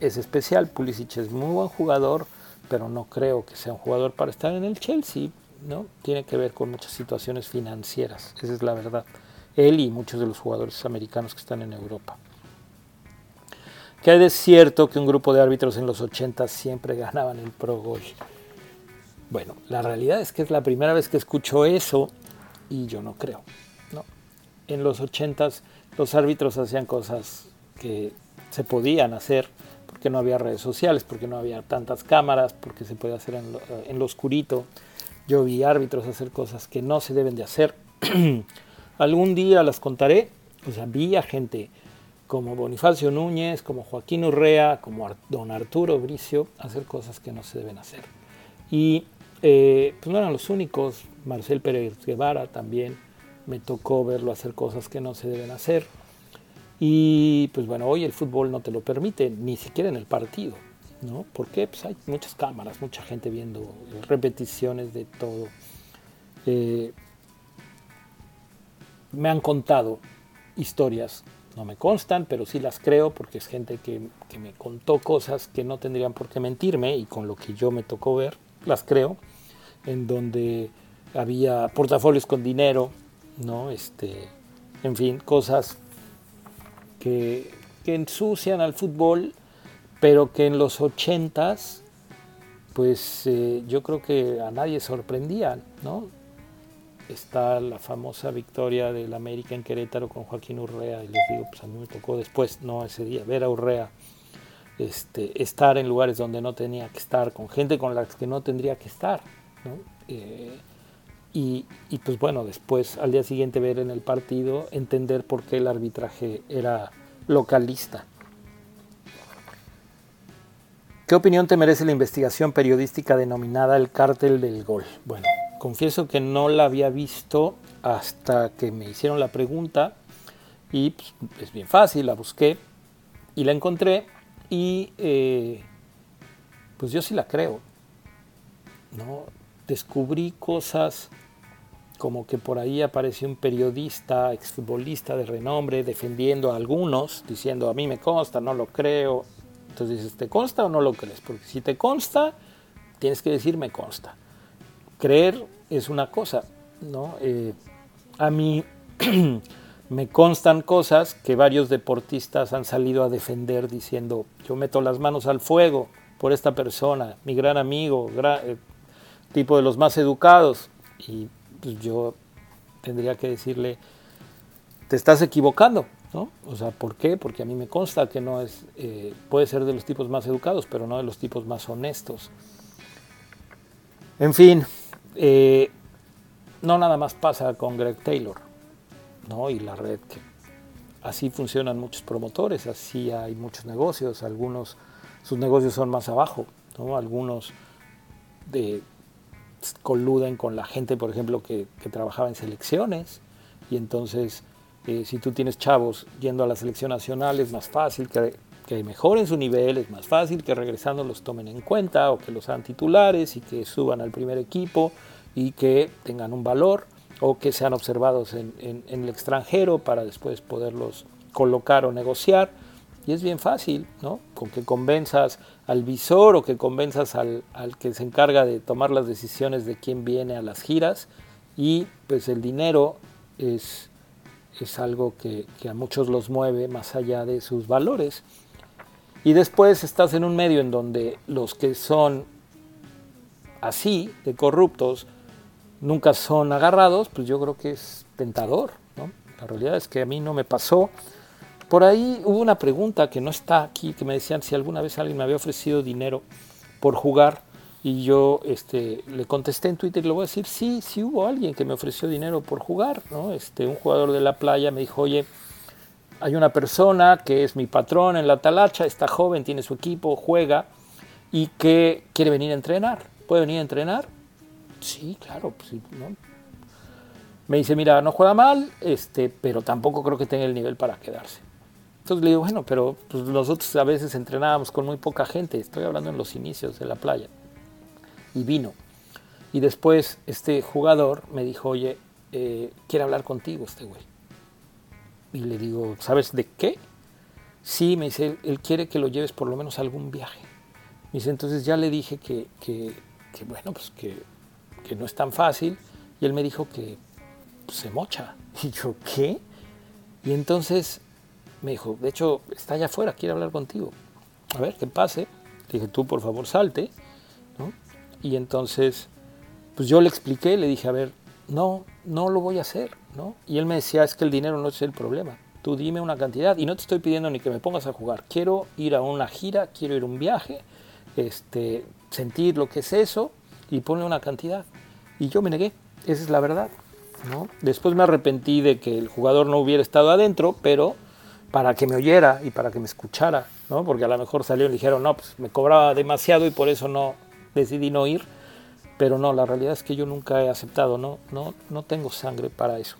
es especial. Pulisic es muy buen jugador, pero no creo que sea un jugador para estar en el Chelsea. ¿No? Tiene que ver con muchas situaciones financieras. Esa es la verdad. Él y muchos de los jugadores americanos que están en Europa. Que es cierto que un grupo de árbitros en los 80 siempre ganaban el Pro Gol. Bueno, la realidad es que es la primera vez que escucho eso y yo no creo. ¿no? En los ochentas los árbitros hacían cosas que se podían hacer porque no había redes sociales, porque no había tantas cámaras, porque se puede hacer en lo, oscurito. Yo vi árbitros hacer cosas que no se deben de hacer. [CLEARS THROAT] Algún día las contaré. O sea, vi a gente como Bonifacio Núñez, como Joaquín Urrea, como don Arturo Bricio hacer cosas que no se deben hacer. Y eh, pues no eran los únicos, Marcel Pérez Guevara también me tocó verlo hacer cosas que no se deben hacer. Y pues bueno, hoy el fútbol no te lo permite, ni siquiera en el partido. ¿No? ¿Por qué? Pues hay muchas cámaras, mucha gente viendo repeticiones de todo. Eh, me han contado historias, no me constan, pero sí las creo porque es gente que, que me contó cosas que no tendrían por qué mentirme y con lo que yo me tocó ver, las creo, en donde había portafolios con dinero, ¿no? Este, en fin, cosas que, que ensucian al fútbol, pero que en los ochentas, pues eh, yo creo que a nadie sorprendían, ¿no? Está la famosa victoria del América en Querétaro con Joaquín Urrea, y les digo, pues a mí me tocó después, no ese día, ver a Urrea este, estar en lugares donde no tenía que estar, con gente con la que no tendría que estar, ¿no? Eh, y, pues bueno, después al día siguiente ver en el partido, entender por qué el arbitraje era localista. ¿Qué opinión te merece la investigación periodística denominada el cártel del gol? Bueno, confieso que no la había visto hasta que me hicieron la pregunta y pues, es bien fácil, la busqué y la encontré y eh, pues yo sí la creo. ¿no? Descubrí cosas como que por ahí apareció un periodista, exfutbolista de renombre, defendiendo a algunos, diciendo a mí me consta, no lo creo. Entonces dices, ¿te consta o no lo crees? Porque si te consta, tienes que decir me consta. Creer es una cosa, ¿no? Eh, a mí [CLEARS THROAT] me constan cosas que varios deportistas han salido a defender diciendo, yo meto las manos al fuego por esta persona, mi gran amigo, eh, tipo de los más educados. Y pues yo tendría que decirle, te estás equivocando, ¿no? O sea, ¿por qué? Porque a mí me consta que no es, eh, puede ser de los tipos más educados, pero no de los tipos más honestos. En fin, eh, no nada más pasa con Greg Taylor, ¿no? Y la red que así funcionan muchos promotores, así hay muchos negocios, algunos sus negocios son más abajo, ¿no? Algunos de coluden con la gente, por ejemplo, que, trabajaba en selecciones. Y entonces, eh, si tú tienes chavos yendo a la selección nacional, es más fácil que, que, mejoren su nivel, es más fácil que regresando los tomen en cuenta o que los hagan titulares y que suban al primer equipo y que tengan un valor o que sean observados en, en el extranjero para después poderlos colocar o negociar. Y es bien fácil, ¿no? Con que convenzas al visor o que convenzas al, que se encarga de tomar las decisiones de quién viene a las giras. Y pues el dinero es, es algo que, que a muchos los mueve más allá de sus valores. Y después estás en un medio en donde los que son así, de corruptos, nunca son agarrados, pues yo creo que es tentador. ¿no? La realidad es que a mí no me pasó. Por ahí hubo una pregunta que no está aquí, que me decían si alguna vez alguien me había ofrecido dinero por jugar y yo este, le contesté en Twitter y le voy a decir, sí, sí hubo alguien que me ofreció dinero por jugar, ¿no? Este, un jugador de la playa me dijo, oye, hay una persona que es mi patrón en la talacha, está joven, tiene su equipo, juega y que quiere venir a entrenar. ¿Puede venir a entrenar? Sí, claro, pues. Me dice, mira, no juega mal, este, pero tampoco creo que tenga el nivel para quedarse. Entonces le digo, bueno, pero pues, nosotros a veces entrenábamos con muy poca gente, estoy hablando en los inicios de la playa. Y vino. Y después este jugador me dijo, oye, eh, quiere hablar contigo este güey. Y le digo, ¿sabes de qué? Sí, me dice, él, quiere que lo lleves por lo menos a algún viaje. Me dice, entonces ya le dije que, que, bueno, pues que, que, no es tan fácil. Y él me dijo que pues, se mocha. [LAUGHS] Y yo, ¿qué? Y entonces me dijo, de hecho, está allá afuera, quiere hablar contigo. A ver, que pase. Le dije, tú por favor salte. Y entonces, pues yo le expliqué, le dije, a ver, no, no lo voy a hacer. ¿no? Y él me decía, es que el dinero no es el problema. Tú dime una cantidad y no te estoy pidiendo ni que me pongas a jugar. Quiero ir a una gira, quiero ir a un viaje, este, sentir lo que es eso y ponle una cantidad. Y yo me negué, esa es la verdad. ¿no? Después me arrepentí de que el jugador no hubiera estado adentro, pero para que me oyera y para que me escuchara, ¿no? Porque a lo mejor salió y dijeron, no, pues me cobraba demasiado y por eso no decidí no ir. Pero no, la realidad es que yo nunca he aceptado, no, no, no tengo sangre para eso.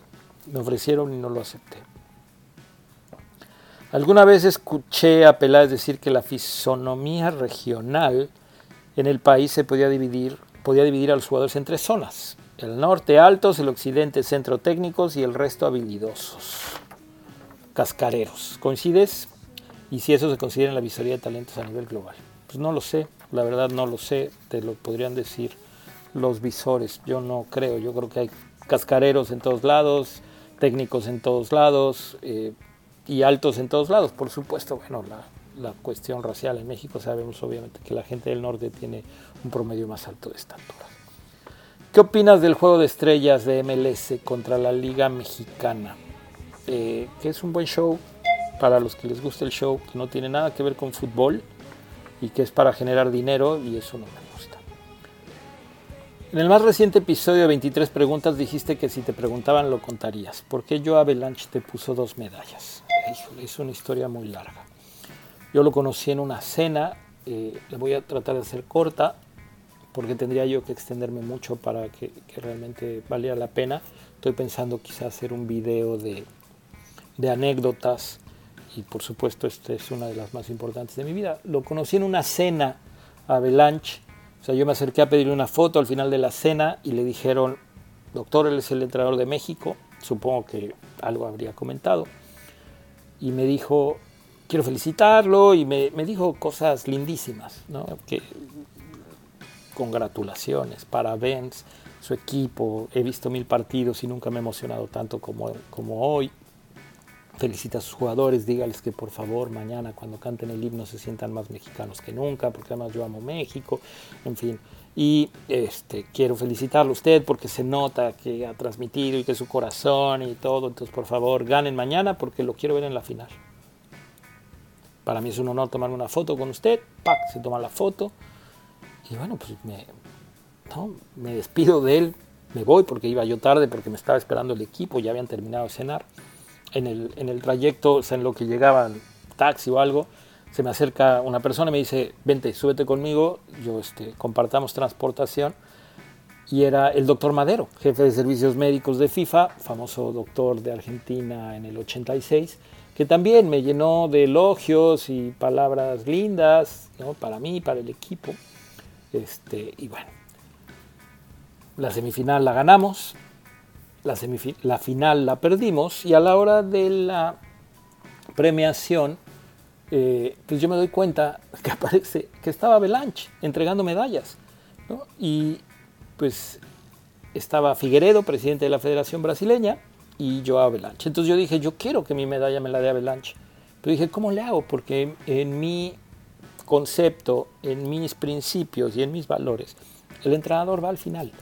Me ofrecieron y no lo acepté. Alguna vez escuché a Peláez decir que la fisonomía regional en el país se podía dividir, podía dividir a los jugadores entre zonas. El norte altos, el occidente centro técnicos y el resto habilidosos. Cascareros. ¿Coincides? Y si eso se considera en la visoría de talentos a nivel global. Pues no lo sé, la verdad no lo sé, te lo podrían decir los visores. Yo no creo, yo creo que hay cascareros en todos lados, técnicos en todos lados eh, y altos en todos lados. Por supuesto, bueno, la, la cuestión racial en México sabemos obviamente que la gente del norte tiene un promedio más alto de estatura. ¿Qué opinas del juego de estrellas de MLS contra la Liga Mexicana? Eh, es un buen show para los que les gusta el show, que no tiene nada que ver con fútbol y que es para generar dinero y eso no me gusta. En el más reciente episodio de 23 preguntas dijiste que si te preguntaban lo contarías. ¿Por qué yo Avalanche te puso dos medallas? Es una historia muy larga. Yo lo conocí en una cena, eh, la voy a tratar de hacer corta porque tendría yo que extenderme mucho para que, realmente valiera la pena. Estoy pensando quizás hacer un video de, de anécdotas y por supuesto esta es una de las más importantes de mi vida. Lo conocí en una cena a Avalanche, o sea, yo me acerqué a pedirle una foto al final de la cena y le dijeron, doctor, él es el entrenador de México, supongo que algo habría comentado, y me dijo, quiero felicitarlo, y me, dijo cosas lindísimas, ¿no? que, congratulaciones, parabéns, su equipo, he visto mil partidos y nunca me he emocionado tanto como, como hoy felicita a sus jugadores, dígales que por favor mañana cuando canten el himno se sientan más mexicanos que nunca, porque además yo amo México, en fin. Y este, quiero felicitarlo a usted porque se nota que ha transmitido y que su corazón y todo, entonces por favor ganen mañana porque lo quiero ver en la final. Para mí es un honor tomarme una foto con usted, ¡pac! se toma la foto y bueno, pues me, me despido de él, me voy porque iba yo tarde porque me estaba esperando el equipo, ya habían terminado de cenar en el, en el trayecto, o sea, en lo que llegaba taxi o algo, se me acerca una persona y me dice, vente, súbete conmigo, yo este, compartamos transportación. Y era el doctor Madero, jefe de servicios médicos de FIFA, famoso doctor de Argentina en el 86, que también me llenó de elogios y palabras lindas ¿no? para mí, para el equipo. Este, y bueno, la semifinal la ganamos, la, final la perdimos y a la hora de la premiación, eh, pues yo me doy cuenta [LAUGHS] que aparece que estaba Avalanche entregando medallas. Y pues estaba Figueredo, presidente de la Federación Brasileña, y yo Avalanche. Entonces yo dije, yo quiero que mi medalla me la dé Avalanche. Pero dije, ¿cómo le hago? Porque en mi concepto, en mis principios y en mis valores, el entrenador va al final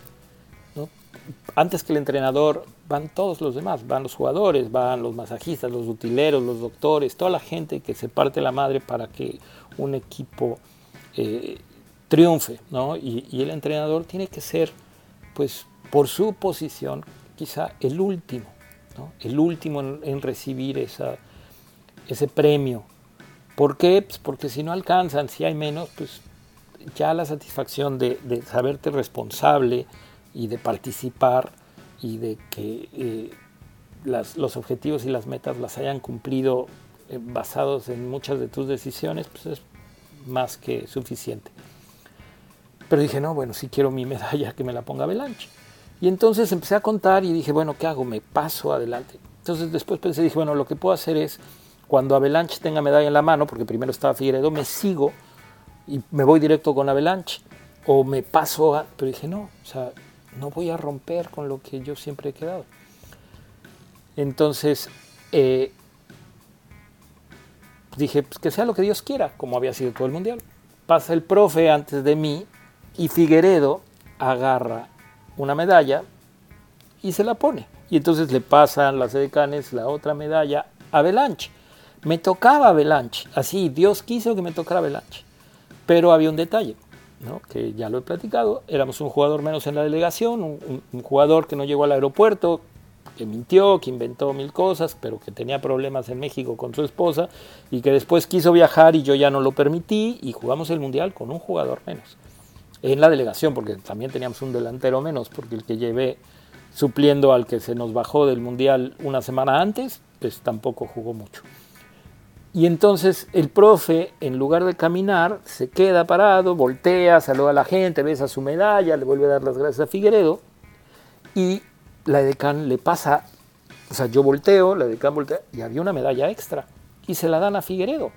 antes que el entrenador van todos los demás, van los jugadores, van los masajistas, los utileros, los doctores, toda la gente que se parte la madre para que un equipo eh, triunfe, ¿no? Y, el entrenador tiene que ser, pues, por su posición, quizá el último, ¿no? El último en, recibir esa, ese premio. ¿Por qué? Pues porque si no alcanzan, si hay menos, pues ya la satisfacción de, de saberte responsable, y de participar y de que eh, los objetivos y las metas las hayan cumplido eh, basados en muchas de tus decisiones, pues es más que suficiente. Pero dije, no, bueno, si quiero mi medalla, que me la ponga Avalanche. Y entonces empecé a contar y dije, bueno, ¿qué hago? Me paso adelante. Entonces después pensé, dije, bueno, lo que puedo hacer es, cuando Avalanche tenga medalla en la mano, porque primero estaba Figueredo, me sigo y me voy directo con Avalanche. O me paso a... Pero dije, no, o sea, no voy a romper con lo que yo siempre he quedado. Entonces, eh, dije, pues que sea lo que Dios quiera, como había sido todo el mundial. Pasa el profe antes de mí y Figueredo agarra una medalla y se la pone. Y entonces le pasan las edecanes la otra medalla a Belanche. Me tocaba Belanche, así, Dios quiso que me tocara Belanche. Pero había un detalle que ya lo he platicado, éramos un jugador menos en la delegación, un, jugador que no llegó al aeropuerto, que mintió, que inventó mil cosas, pero que tenía problemas en México con su esposa y que después quiso viajar y yo ya no lo permití y jugamos el Mundial con un jugador menos. En la delegación, porque también teníamos un delantero menos, porque el que llevé supliendo al que se nos bajó del Mundial una semana antes, pues tampoco jugó mucho. Y entonces el profe, en lugar de caminar, se queda parado, voltea, saluda a la gente, besa su medalla, le vuelve a dar las gracias a Figueredo Y la edecán le pasa, o sea, yo volteo, la edecán voltea y había una medalla extra y se la dan a Figueredo.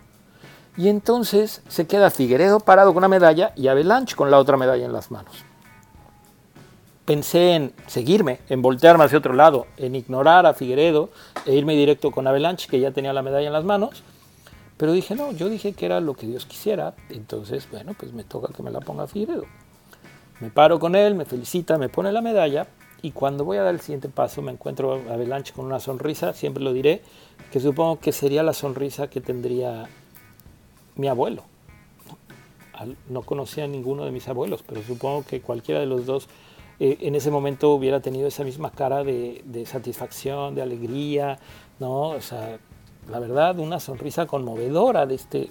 Y entonces se queda Figueredo parado con una medalla y Avalanche con la otra medalla en las manos. Pensé en seguirme, en voltearme hacia otro lado, en ignorar a Figueredo e irme directo con Avalanche, que ya tenía la medalla en las manos. Pero dije, no, yo dije que era lo que Dios quisiera. Entonces, bueno, pues me toca que me la ponga Figueredo. Me paro con él, me felicita, me pone la medalla y cuando voy a dar el siguiente paso me encuentro a Avalanche con una sonrisa, siempre lo diré, que supongo que sería la sonrisa que tendría mi abuelo. No conocía a ninguno de mis abuelos, pero supongo que cualquiera de los dos eh, en ese momento hubiera tenido esa misma cara de, satisfacción, de alegría, ¿no? O sea, la verdad, una sonrisa conmovedora de este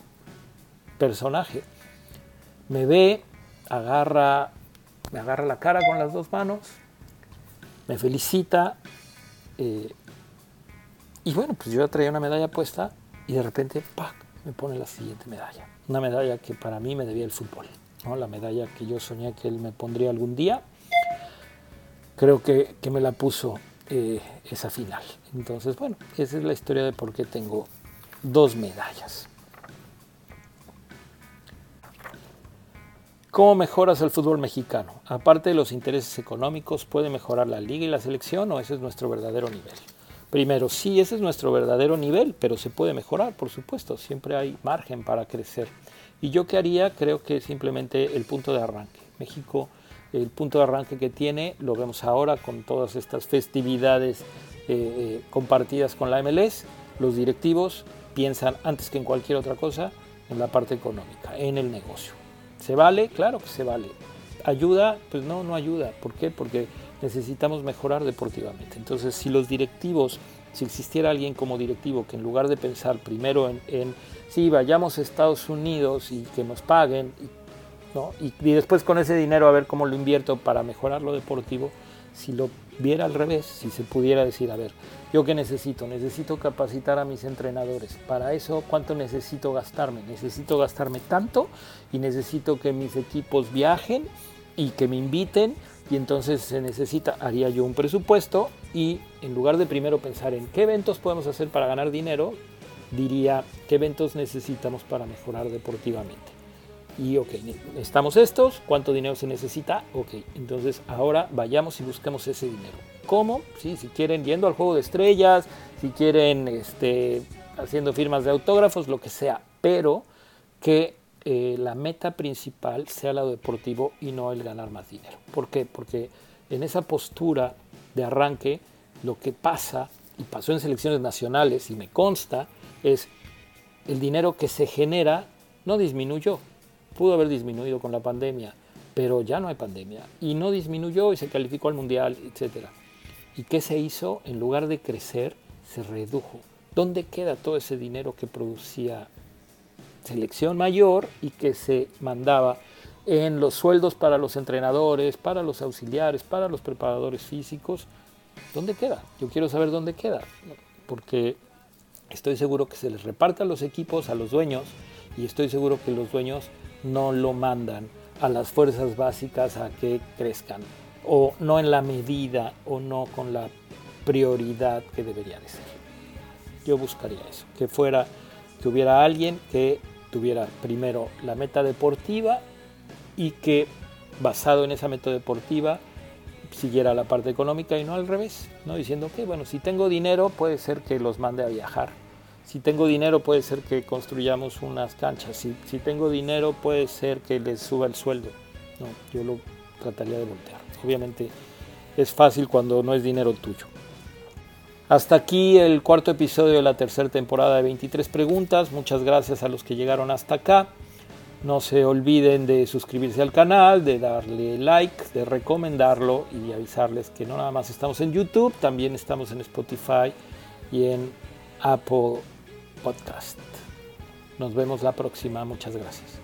personaje. Me ve, agarra, me agarra la cara con las dos manos, me felicita. Eh, y bueno, pues yo traía una medalla puesta y de repente, ¡pac! me pone la siguiente medalla. Una medalla que para mí me debía el fútbol. ¿no? La medalla que yo soñé que él me pondría algún día. Creo que, me la puso eh, esa final. Entonces, bueno, esa es la historia de por qué tengo dos medallas. ¿Cómo mejoras el fútbol mexicano? Aparte de los intereses económicos, ¿puede mejorar la liga y la selección o ese es nuestro verdadero nivel? Primero, sí, ese es nuestro verdadero nivel, pero se puede mejorar, por supuesto, siempre hay margen para crecer. Y yo qué haría, creo que simplemente el punto de arranque. México, el punto de arranque que tiene, lo vemos ahora con todas estas festividades eh, eh, compartidas con la MLS, los directivos piensan antes que en cualquier otra cosa en la parte económica, en el negocio. ¿Se vale? Claro que se vale. ¿Ayuda? Pues no, no ayuda. ¿Por qué? Porque necesitamos mejorar deportivamente. Entonces, si los directivos, si existiera alguien como directivo que en lugar de pensar primero en, sí, vayamos a Estados Unidos y que nos paguen, y, y después con ese dinero a ver cómo lo invierto para mejorar lo deportivo, si lo viera al revés, si se pudiera decir, a ver, ¿yo qué necesito? Necesito capacitar a mis entrenadores. Para eso, ¿cuánto necesito gastarme? Necesito gastarme tanto y necesito que mis equipos viajen y que me inviten y entonces se necesita, haría yo un presupuesto y en lugar de primero pensar en qué eventos podemos hacer para ganar dinero, diría qué eventos necesitamos para mejorar deportivamente y ok, necesitamos estos, ¿cuánto dinero se necesita? Ok, entonces ahora vayamos y busquemos ese dinero. ¿Cómo? Sí, si quieren yendo al juego de estrellas, si quieren este, haciendo firmas de autógrafos, lo que sea, pero que eh, la meta principal sea lo deportivo y no el ganar más dinero. ¿Por qué? Porque en esa postura de arranque, lo que pasa, y pasó en selecciones nacionales, y me consta, es el dinero que se genera no disminuyó, pudo haber disminuido con la pandemia, pero ya no hay pandemia y no disminuyó y se calificó al mundial, etc. ¿Y qué se hizo? En lugar de crecer, se redujo. ¿Dónde queda todo ese dinero que producía selección mayor y que se mandaba en los sueldos para los entrenadores, para los auxiliares, para los preparadores físicos? ¿Dónde queda? Yo quiero saber dónde queda, porque estoy seguro que se les reparta a los equipos, a los dueños, y estoy seguro que los dueños no lo mandan a las fuerzas básicas a que crezcan, o no en la medida o no con la prioridad que debería de ser. Yo buscaría eso, que fuera, que hubiera alguien que tuviera primero la meta deportiva y que basado en esa meta deportiva siguiera la parte económica y no al revés, ¿no? diciendo que bueno, si tengo dinero puede ser que los mande a viajar si tengo dinero puede ser que construyamos unas canchas, si, tengo dinero puede ser que les suba el sueldo. No, yo lo trataría de voltear. Obviamente es fácil cuando no es dinero tuyo. Hasta aquí el cuarto episodio de la tercera temporada de 23 preguntas. Muchas gracias a los que llegaron hasta acá. No se olviden de suscribirse al canal, de darle like, de recomendarlo y avisarles que no nada más estamos en YouTube, también estamos en Spotify y en Apple podcast. Nos vemos la próxima. Muchas gracias.